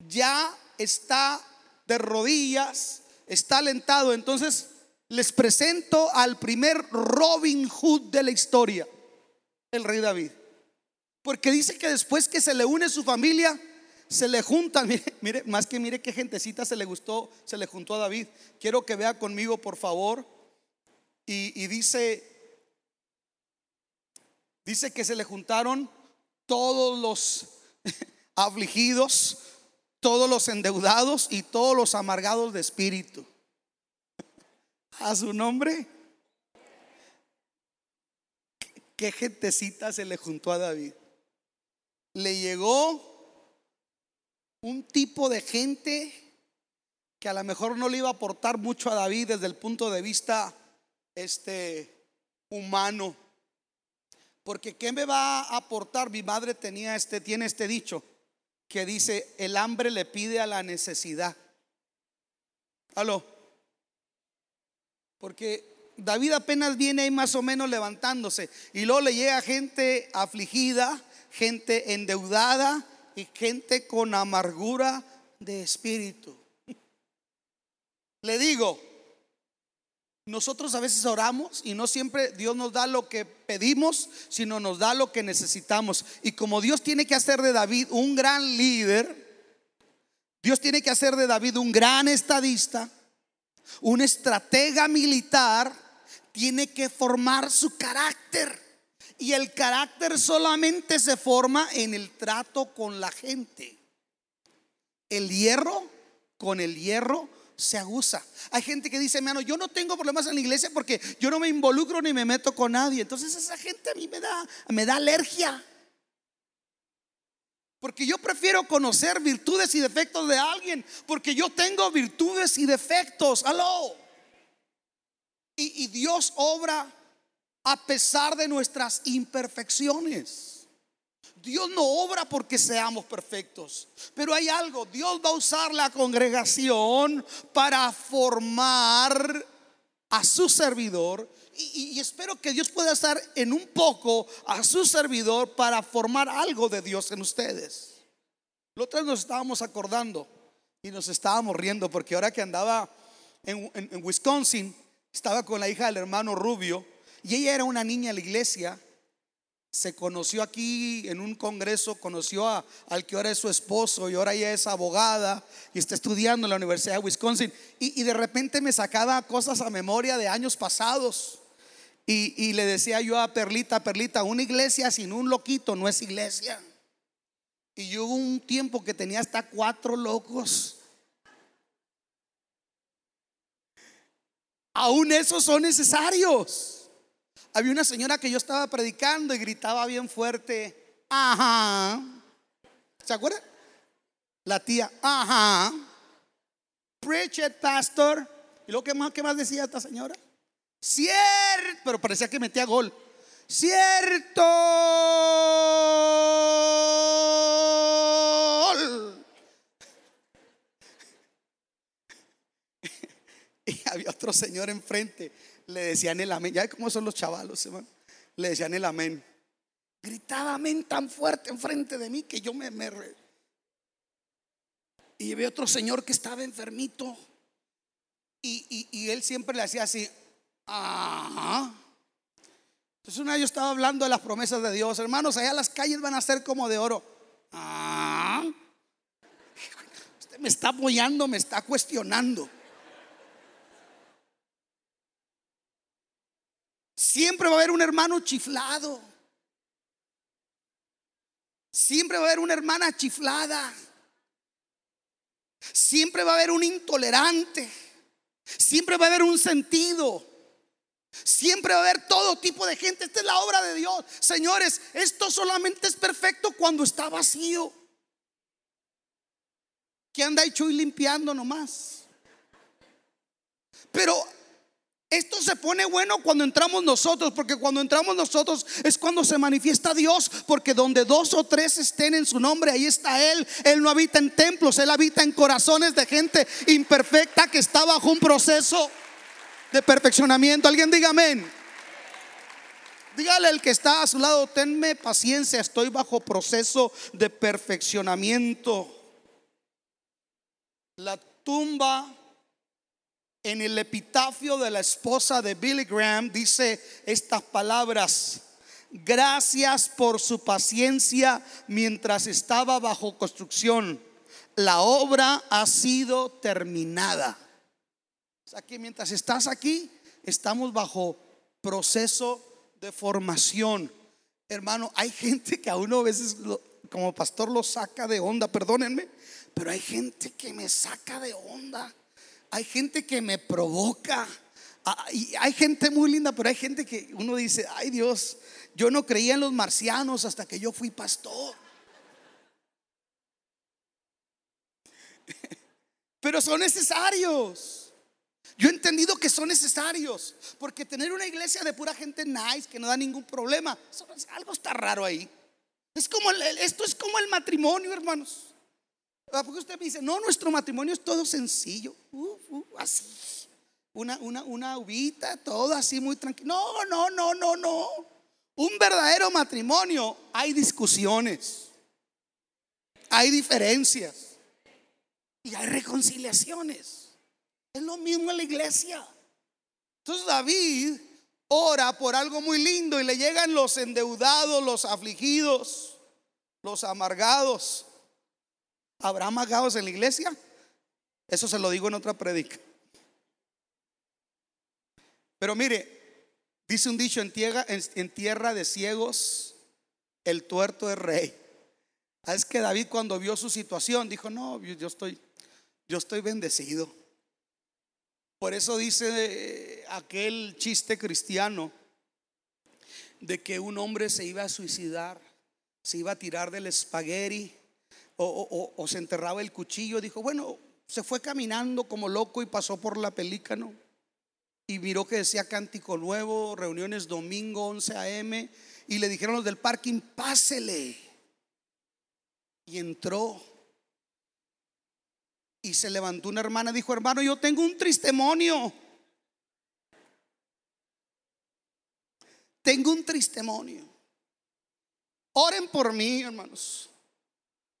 ya está de rodillas, está alentado, entonces les presento al primer Robin Hood de la historia, el rey David. Porque dice que después que se le une su familia, se le juntan, mire, mire, más que mire qué gentecita se le gustó, se le juntó a David. Quiero que vea conmigo, por favor. Y, dice, dice que se le juntaron todos los afligidos, todos los endeudados y todos los amargados de espíritu. A su nombre. ¿Qué gentecita se le juntó a David? Le llegó un tipo de gente que a lo mejor no le iba a aportar mucho a David desde el punto de vista este humano. Porque ¿qué me va a aportar? Mi madre tenía este tiene este dicho que dice, "El hambre le pide a la necesidad." Aló. Porque David apenas viene ahí más o menos levantándose y luego le llega gente afligida, gente endeudada y gente con amargura de espíritu. Le digo, nosotros a veces oramos y no siempre Dios nos da lo que pedimos, sino nos da lo que necesitamos. Y como Dios tiene que hacer de David un gran líder, Dios tiene que hacer de David un gran estadista, un estratega militar, tiene que formar su carácter. Y el carácter solamente se forma en el trato con la gente. El hierro con el hierro se aguza. Hay gente que dice, hermano, yo no tengo problemas en la iglesia porque yo no me involucro ni me meto con nadie. Entonces esa gente a mí me da, me da alergia. Porque yo prefiero conocer virtudes y defectos de alguien. Porque yo tengo virtudes y defectos. Aló. Y, Dios obra a pesar de nuestras imperfecciones. Dios no obra porque seamos perfectos, pero hay algo, Dios va a usar la congregación para formar a su servidor y, espero que Dios pueda estar en un poco a su servidor para formar algo de Dios en ustedes. Lo otro nos estábamos acordando y nos estábamos riendo porque ahora que andaba en, en Wisconsin, estaba con la hija del hermano Rubio y ella era una niña en la iglesia. Se conoció aquí en un congreso, conoció a, al que ahora es su esposo y ahora ella es abogada y está estudiando en la Universidad de Wisconsin. Y, de repente me sacaba cosas a memoria de años pasados. Y, y le decía yo a Perlita, Perlita, una iglesia sin un loquito no es iglesia. Y yo hubo un tiempo que tenía hasta cuatro locos. Aún esos son necesarios. Había una señora que yo estaba predicando y gritaba bien fuerte, ajá. ¿Se acuerdan? La tía, ajá. Preach it, pastor. ¿Y luego qué más, qué más decía esta señora? Cierto, pero parecía que metía gol. Cierto. Había otro señor enfrente, le decían el amén. Ya ve cómo son los chavalos, hermano. Le decían el amén. Gritaba amén tan fuerte enfrente de mí que yo me, me Y había otro señor que estaba enfermito. Y, y, él siempre le hacía así. Ajá. Entonces una vez yo estaba hablando de las promesas de Dios. Hermanos, allá las calles van a ser como de oro. Ah. Usted me está apoyando, me está cuestionando. Siempre va a haber un hermano chiflado. Siempre va a haber una hermana chiflada. Siempre va a haber un intolerante. Siempre va a haber un sentido. Siempre va a haber todo tipo de gente. Esta es la obra de Dios. Señores, esto solamente es perfecto cuando está vacío. Que anda hecho y limpiando nomás. Pero esto se pone bueno cuando entramos nosotros, porque cuando entramos nosotros es cuando se manifiesta Dios, porque donde dos o tres estén en su nombre, ahí está Él. Él no habita en templos, Él habita en corazones de gente imperfecta que está bajo un proceso de perfeccionamiento. Alguien diga amén. Dígale al que está a su lado, tenme paciencia, estoy bajo proceso de perfeccionamiento. La tumba en el epitafio de la esposa de Billy Graham dice estas palabras. gracias por su paciencia mientras estaba bajo construcción. La obra ha sido terminada. O sea que mientras estás aquí, estamos bajo proceso de formación. Hermano, hay gente que a uno a veces como pastor lo saca de onda, perdónenme, pero hay gente que me saca de onda. Hay gente que me provoca. Ah, y hay gente muy linda, pero hay gente que uno dice, ay Dios, yo no creía en los marcianos hasta que yo fui pastor. Pero son necesarios. Yo he entendido que son necesarios, porque tener una iglesia de pura gente nice que no da ningún problema, algo está raro ahí. Es como esto es como el matrimonio, hermanos. Ah, porque usted me dice, no, nuestro matrimonio es todo sencillo, así, una, una, una uvita, todo así muy tranquilo. No, no, no, no, no. Un verdadero matrimonio hay discusiones, hay diferencias y hay reconciliaciones. Es lo mismo en la iglesia. Entonces David ora por algo muy lindo y le llegan los endeudados, los afligidos, los amargados. ¿Habrá amargados en la iglesia? Eso se lo digo en otra predica. Pero mire, dice un dicho en tierra, en, tierra de ciegos, el tuerto es rey. Ah, es que David cuando vio su situación dijo, no, yo estoy, yo estoy bendecido. Por eso dice eh, aquel chiste cristiano de que un hombre se iba a suicidar, se iba a tirar del espagueti o, se enterraba el cuchillo. Dijo, bueno, se fue caminando como loco y pasó por la pelícano y miró que decía cántico nuevo, reuniones domingo 11 a.m. y le dijeron los del parking, pásele. Y entró y se levantó una hermana dijo, hermano, yo tengo un tristemonio. Tengo un tristemonio. Oren por mí, hermanos.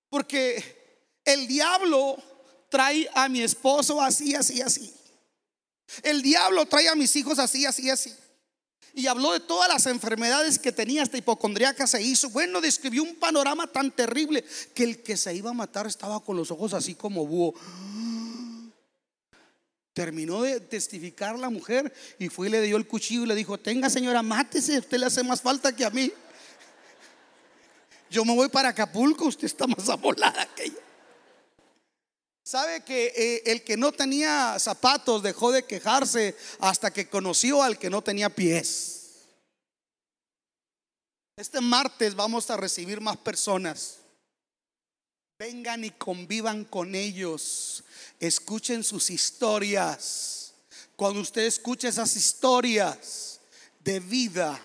Porque el diablo trae a mi esposo así, así, así. El diablo trae a mis hijos así, así, así. Y habló de todas las enfermedades que tenía, esta hipocondriaca se hizo. Bueno, describió un panorama tan terrible que el que se iba a matar estaba con los ojos así como búho. Terminó de testificar la mujer y fue y le dio el cuchillo y le dijo, tenga señora, mátese, usted le hace más falta que a mí. Yo me voy para Acapulco, usted está más amolada que ella. ¿Sabe que eh, el que no tenía zapatos dejó de quejarse hasta que conoció al que no tenía pies? Este martes vamos a recibir más personas. Vengan y convivan con ellos. Escuchen sus historias. Cuando usted escuche esas historias de vida,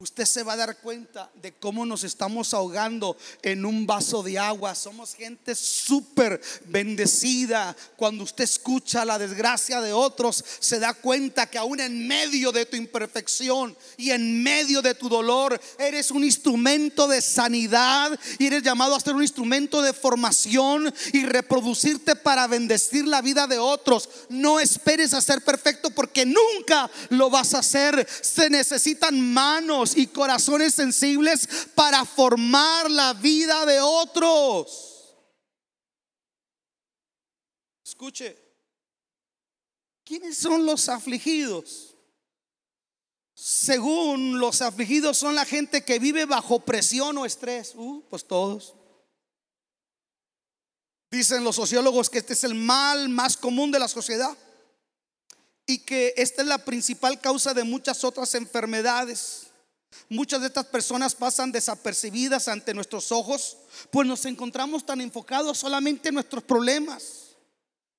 Usted se va a dar cuenta de cómo nos estamos ahogando en un vaso de agua. Somos gente súper bendecida. Cuando usted escucha la desgracia de otros, se da cuenta que aún en medio de tu imperfección y en medio de tu dolor, eres un instrumento de sanidad y eres llamado a ser un instrumento de formación y reproducirte para bendecir la vida de otros. No esperes a ser perfecto porque nunca lo vas a hacer. Se necesitan manos y corazones sensibles para formar la vida de otros. Escuche, ¿quiénes son los afligidos? Según los afligidos son la gente que vive bajo presión o estrés. Uh, pues todos. Dicen los sociólogos que este es el mal más común de la sociedad y que esta es la principal causa de muchas otras enfermedades. Muchas de estas personas pasan desapercibidas ante nuestros ojos, pues nos encontramos tan enfocados solamente en nuestros problemas.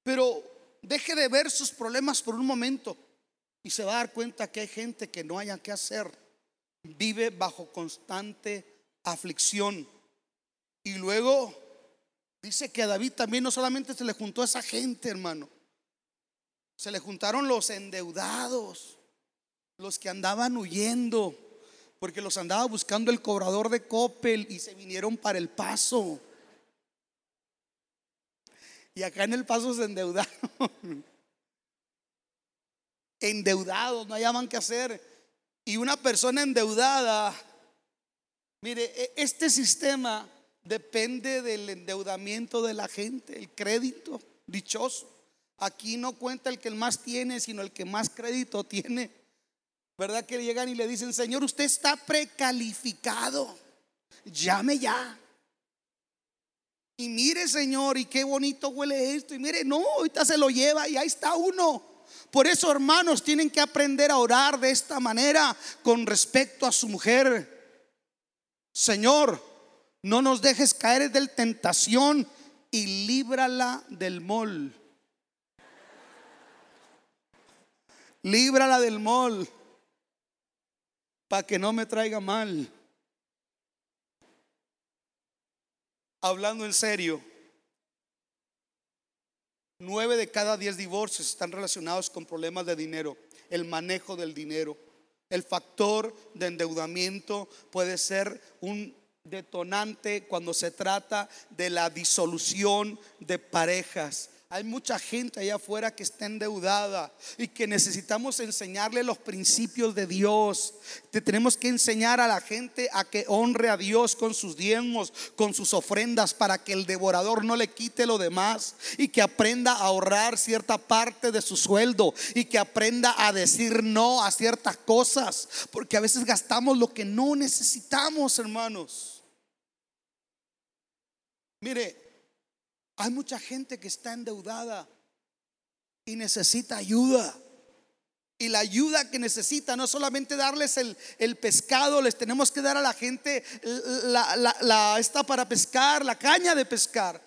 Pero deje de ver sus problemas por un momento y se va a dar cuenta que hay gente que no haya que hacer. Vive bajo constante aflicción. Y luego dice que a David también no solamente se le juntó a esa gente, hermano. Se le juntaron los endeudados, los que andaban huyendo porque los andaba buscando el cobrador de Coppel y se vinieron para el paso. Y acá en el paso se endeudaron. Endeudados, no hallaban qué hacer. Y una persona endeudada Mire, e- este sistema depende del endeudamiento de la gente, el crédito dichoso. Aquí no cuenta el que más tiene, sino el que más crédito tiene. ¿Verdad que llegan y le dicen, Señor, usted está precalificado? Llame ya. Y mire, Señor, y qué bonito huele esto. Y mire, no, ahorita se lo lleva y ahí está uno. Por eso, hermanos, tienen que aprender a orar de esta manera con respecto a su mujer. Señor, no nos dejes caer del tentación y líbrala del mol. Líbrala del mol para que no me traiga mal. Hablando en serio, nueve de cada diez divorcios están relacionados con problemas de dinero, el manejo del dinero. El factor de endeudamiento puede ser un detonante cuando se trata de la disolución de parejas. Hay mucha gente allá afuera que está endeudada y que necesitamos enseñarle los principios de Dios. Te tenemos que enseñar a la gente a que honre a Dios con sus diezmos, con sus ofrendas, para que el devorador no le quite lo demás y que aprenda a ahorrar cierta parte de su sueldo y que aprenda a decir no a ciertas cosas, porque a veces gastamos lo que no necesitamos, hermanos. Mire, hay mucha gente que está endeudada y necesita ayuda. Y la ayuda que necesita no solamente darles el, el pescado, les tenemos que dar a la gente la, la, la, esta para pescar, la caña de pescar.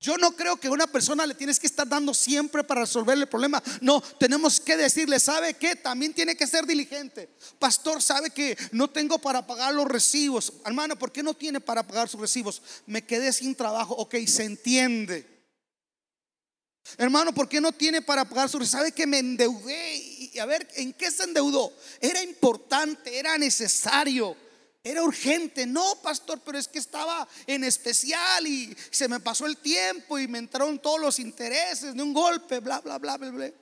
Yo no creo que a una persona le tienes que estar dando siempre para resolver el problema. No, tenemos que decirle, ¿sabe qué? También tiene que ser diligente. Pastor, ¿sabe que no tengo para pagar los recibos? Hermano, ¿por qué no tiene para pagar sus recibos? Me quedé sin trabajo. Ok, se entiende. Hermano, ¿por qué no tiene para pagar sus recibos? ¿Sabe que me endeudé? Y a ver, ¿en qué se endeudó? Era importante, era necesario. Era urgente, no, pastor, pero es que estaba en especial y se me pasó el tiempo y me entraron todos los intereses de un golpe, bla, bla, bla, bla.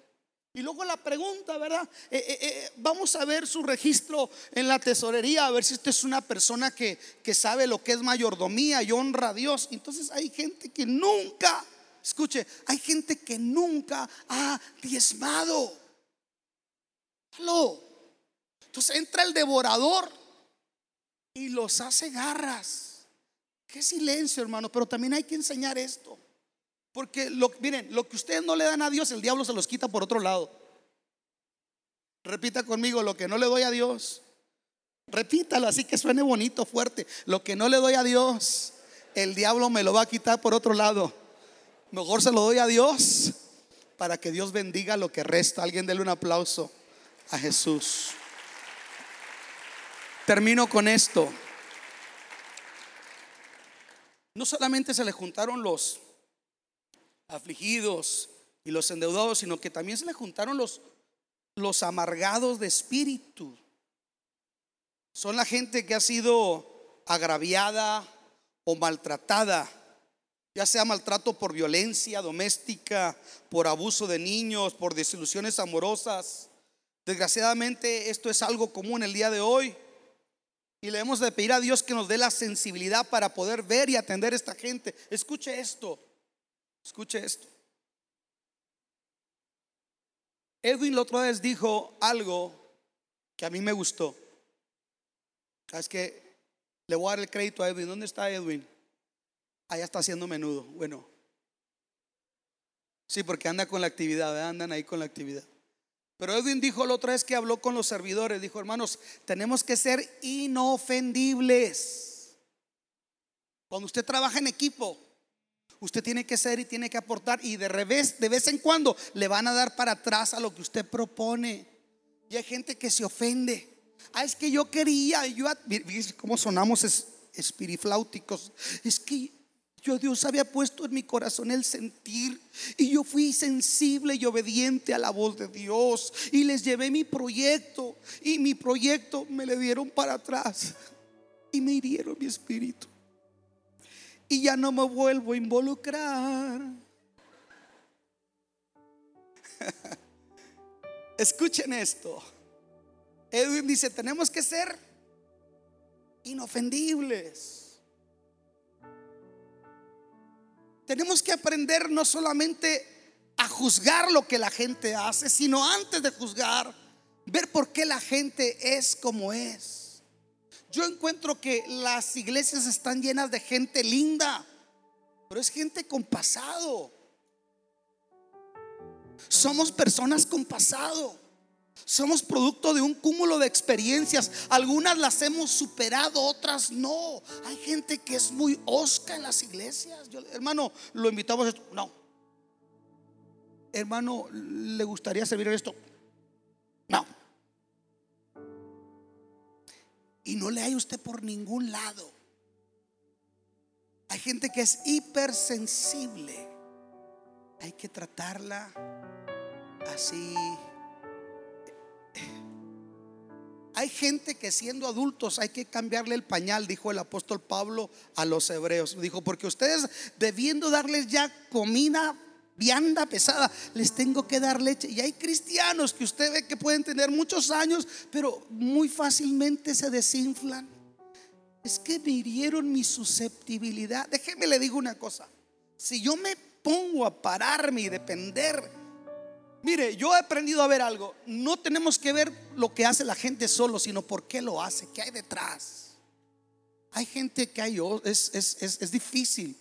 Y luego la pregunta, ¿verdad? Eh, eh, eh, vamos a ver su registro en la tesorería, a ver si usted es una persona que, que sabe lo que es mayordomía y honra a Dios. Entonces hay gente que nunca, escuche, hay gente que nunca ha diezmado. Entonces entra el devorador y los hace garras. Qué silencio, hermano, pero también hay que enseñar esto. Porque lo, miren, lo que ustedes no le dan a Dios, el diablo se los quita por otro lado. Repita conmigo, lo que no le doy a Dios. Repítalo así que suene bonito, fuerte. Lo que no le doy a Dios, el diablo me lo va a quitar por otro lado. Mejor se lo doy a Dios para que Dios bendiga lo que resta. Alguien déle un aplauso a Jesús. Termino con esto. No solamente se le juntaron los afligidos y los endeudados, sino que también se le juntaron los, los amargados de espíritu. Son la gente que ha sido agraviada o maltratada, ya sea maltrato por violencia doméstica, por abuso de niños, por desilusiones amorosas. Desgraciadamente esto es algo común el día de hoy. Y le hemos de pedir a Dios que nos dé la sensibilidad para poder ver y atender a esta gente. Escuche esto. Escuche esto. Edwin la otra vez dijo algo que a mí me gustó. Es que le voy a dar el crédito a Edwin. ¿Dónde está Edwin? Allá está haciendo menudo. Bueno. Sí, porque anda con la actividad, andan ahí con la actividad. Pero Edwin dijo la otra vez que habló con los servidores, dijo, hermanos, tenemos que ser inofendibles. Cuando usted trabaja en equipo, usted tiene que ser y tiene que aportar y de revés, de vez en cuando le van a dar para atrás a lo que usted propone. Y hay gente que se ofende. Ah, es que yo quería, yo, cómo sonamos es, espirifláuticos. Es que yo Dios había puesto en mi corazón el sentir y yo fui sensible y obediente a la voz de Dios y les llevé mi proyecto y mi proyecto me le dieron para atrás y me hirieron mi espíritu. Y ya no me vuelvo a involucrar. Escuchen esto. Edwin dice, tenemos que ser inofendibles. Tenemos que aprender no solamente a juzgar lo que la gente hace, sino antes de juzgar, ver por qué la gente es como es. Yo encuentro que las iglesias están llenas de gente linda, pero es gente con pasado. Somos personas con pasado. Somos producto de un cúmulo de experiencias. Algunas las hemos superado, otras no. Hay gente que es muy osca en las iglesias. hermano, lo invitamos a esto. No. Hermano, ¿le gustaría servir esto? No. Y no le hay usted por ningún lado. Hay gente que es hipersensible. Hay que tratarla así. Hay gente que siendo adultos hay que cambiarle el pañal, dijo el apóstol Pablo a los hebreos. Dijo, porque ustedes debiendo darles ya comida vianda pesada, les tengo que dar leche. Y hay cristianos que usted ve que pueden tener muchos años, pero muy fácilmente se desinflan. Es que me hirieron mi susceptibilidad. Déjeme le digo una cosa. Si yo me pongo a pararme y depender Mire, yo he aprendido a ver algo. No tenemos que ver lo que hace la gente solo, sino por qué lo hace, qué hay detrás. Hay gente que hay, es, es, es, difícil,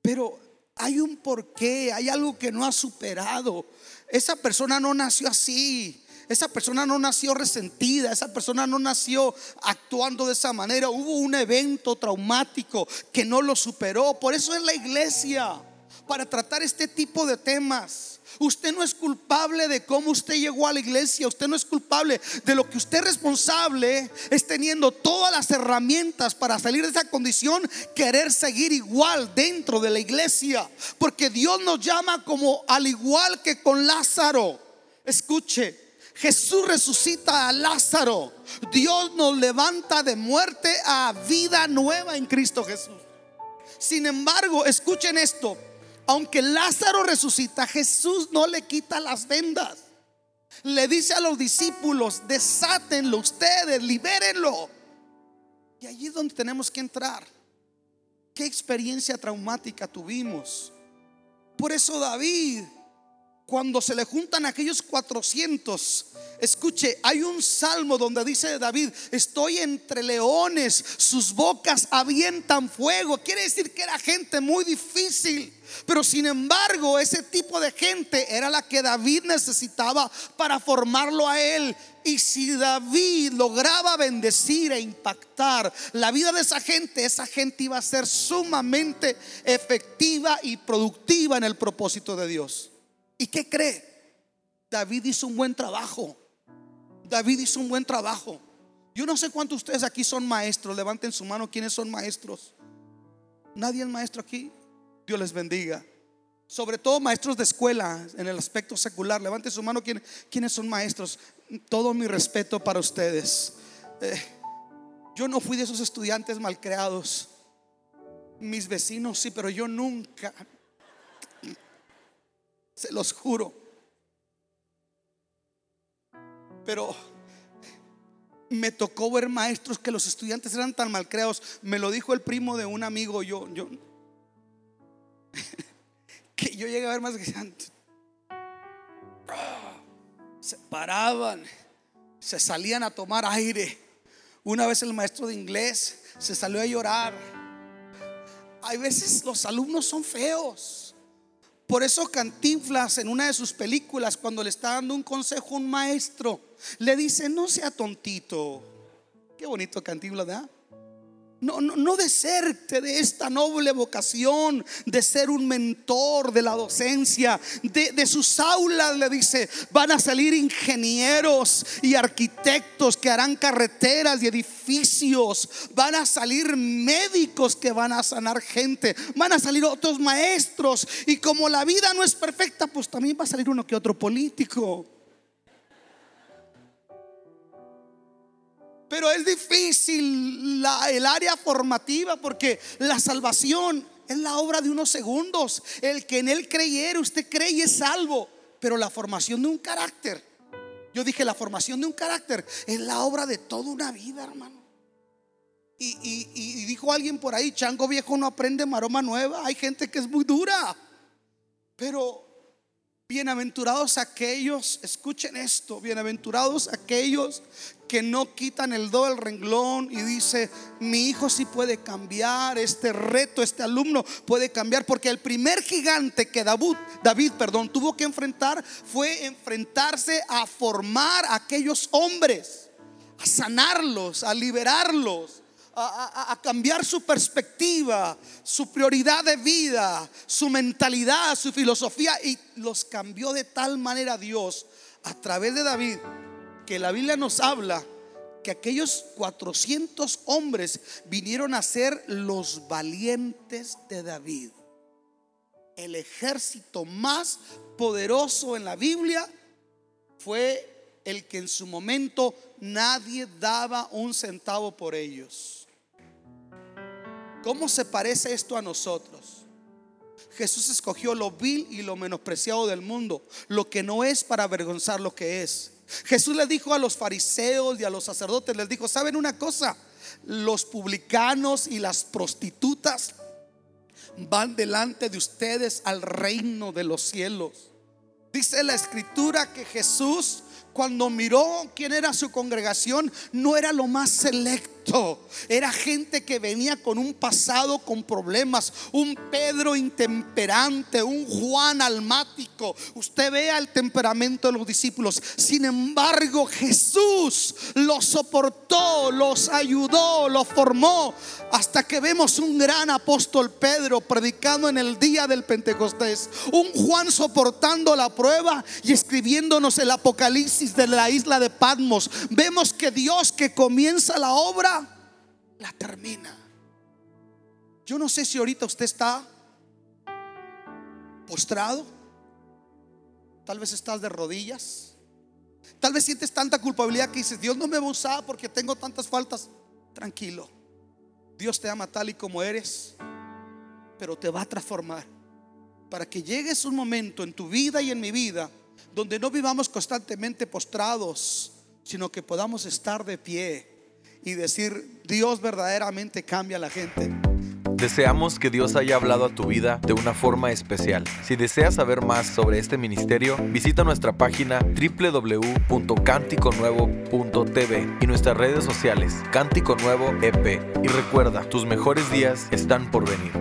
pero hay un porqué, hay algo que no ha superado. Esa persona no nació así. Esa persona no nació resentida, esa persona no nació actuando de esa manera. Hubo un evento traumático que no lo superó. Por eso es la iglesia, para tratar este tipo de temas. Usted no es culpable de cómo usted llegó a la iglesia. Usted no es culpable de lo que usted es responsable es teniendo todas las herramientas para salir de esa condición, querer seguir igual dentro de la iglesia. Porque Dios nos llama como al igual que con Lázaro. Escuche, Jesús resucita a Lázaro. Dios nos levanta de muerte a vida nueva en Cristo Jesús. Sin embargo, escuchen esto aunque Lázaro resucita, Jesús no le quita las vendas. Le dice a los discípulos, desátenlo ustedes, libérenlo. Y allí es donde tenemos que entrar. ¿Qué experiencia traumática tuvimos? Por eso David cuando se le juntan aquellos 400, escuche, hay un salmo donde dice David, estoy entre leones, sus bocas avientan fuego. Quiere decir que era gente muy difícil. Pero sin embargo, ese tipo de gente era la que David necesitaba para formarlo a él. Y si David lograba bendecir e impactar la vida de esa gente, esa gente iba a ser sumamente efectiva y productiva en el propósito de Dios. ¿Y qué cree? David hizo un buen trabajo. David hizo un buen trabajo. Yo no sé cuántos de ustedes aquí son maestros. Levanten su mano. ¿Quiénes son maestros? ¿Nadie es maestro aquí? Dios les bendiga. Sobre todo maestros de escuela en el aspecto secular. Levanten su mano. ¿Quiénes son maestros? Todo mi respeto para ustedes. Eh, yo no fui de esos estudiantes malcreados. Mis vecinos sí, pero yo nunca, se los juro. Pero me tocó ver maestros que los estudiantes eran tan mal creados. Me lo dijo el primo de un amigo, yo, yo, que yo llegué a ver más que se paraban, se salían a tomar aire. Una vez el maestro de inglés se salió a llorar. Hay veces los alumnos son feos. Por eso Cantinflas en una de sus películas, cuando le está dando un consejo a un maestro, le dice, no sea tontito. Qué bonito Cantinflas, ¿verdad? No, no, no deserte de esta noble vocación de ser un mentor de la docencia. De, de, sus aulas, le dice, van a salir ingenieros y arquitectos que harán carreteras y edificios. Van a salir médicos que van a sanar gente. Van a salir otros maestros. Y como la vida no es perfecta, pues también va a salir uno que otro político. Pero es difícil el área formativa porque la salvación es la obra de unos segundos. El que en él creyere, usted cree y es salvo. Pero la formación de un carácter, yo dije, la formación de un carácter es la obra de toda una vida, hermano. Y, y- y dijo alguien por ahí, chango viejo no aprende maroma nueva. Hay gente que es muy dura. Pero bienaventurados aquellos, escuchen esto, bienaventurados aquellos que no quitan el do del renglón y dice, mi hijo sí puede cambiar, este reto, este alumno puede cambiar, porque el primer gigante que David, David, perdón, tuvo que enfrentar fue enfrentarse a formar a aquellos hombres, a sanarlos, a liberarlos a, cambiar su perspectiva, su prioridad de vida, su mentalidad, su filosofía y los cambió de tal manera Dios a través de David que la Biblia nos habla que aquellos 400 hombres vinieron a ser los valientes de David. El ejército más poderoso en la Biblia fue el que en su momento nadie daba un centavo por ellos. ¿Cómo se parece esto a nosotros? Jesús escogió lo vil y lo menospreciado del mundo, lo que no es para avergonzar lo que es. Jesús le dijo a los fariseos y a los sacerdotes, les dijo, ¿saben una cosa? Los publicanos y las prostitutas van delante de ustedes al reino de los cielos. Dice la escritura que Jesús cuando miró quién era su congregación, no era lo más selecto. Era gente que venía con un pasado con problemas. Un Pedro intemperante, un Juan almático. Usted vea el temperamento de los discípulos. Sin embargo, Jesús los soportó, los ayudó, los formó. Hasta que vemos un gran apóstol Pedro predicando en el día del Pentecostés. Un Juan soportando la prueba y escribiéndonos el Apocalipsis de la isla de Patmos. Vemos que Dios que comienza la obra, la termina. Yo no sé si ahorita usted está postrado. Tal vez estás de rodillas. Tal vez sientes tanta culpabilidad que dices, Dios no me va a usar porque tengo tantas faltas. Tranquilo. Dios te ama tal y como eres, pero te va a transformar para que llegues un momento en tu vida y en mi vida donde no vivamos constantemente postrados, sino que podamos estar de pie y decir, Dios verdaderamente cambia a la gente. Deseamos que Dios haya hablado a tu vida de una forma especial. Si deseas saber más sobre este ministerio, visita nuestra página www.canticonuevo.tv y nuestras redes sociales Cántico Nuevo EP. Y recuerda, tus mejores días están por venir.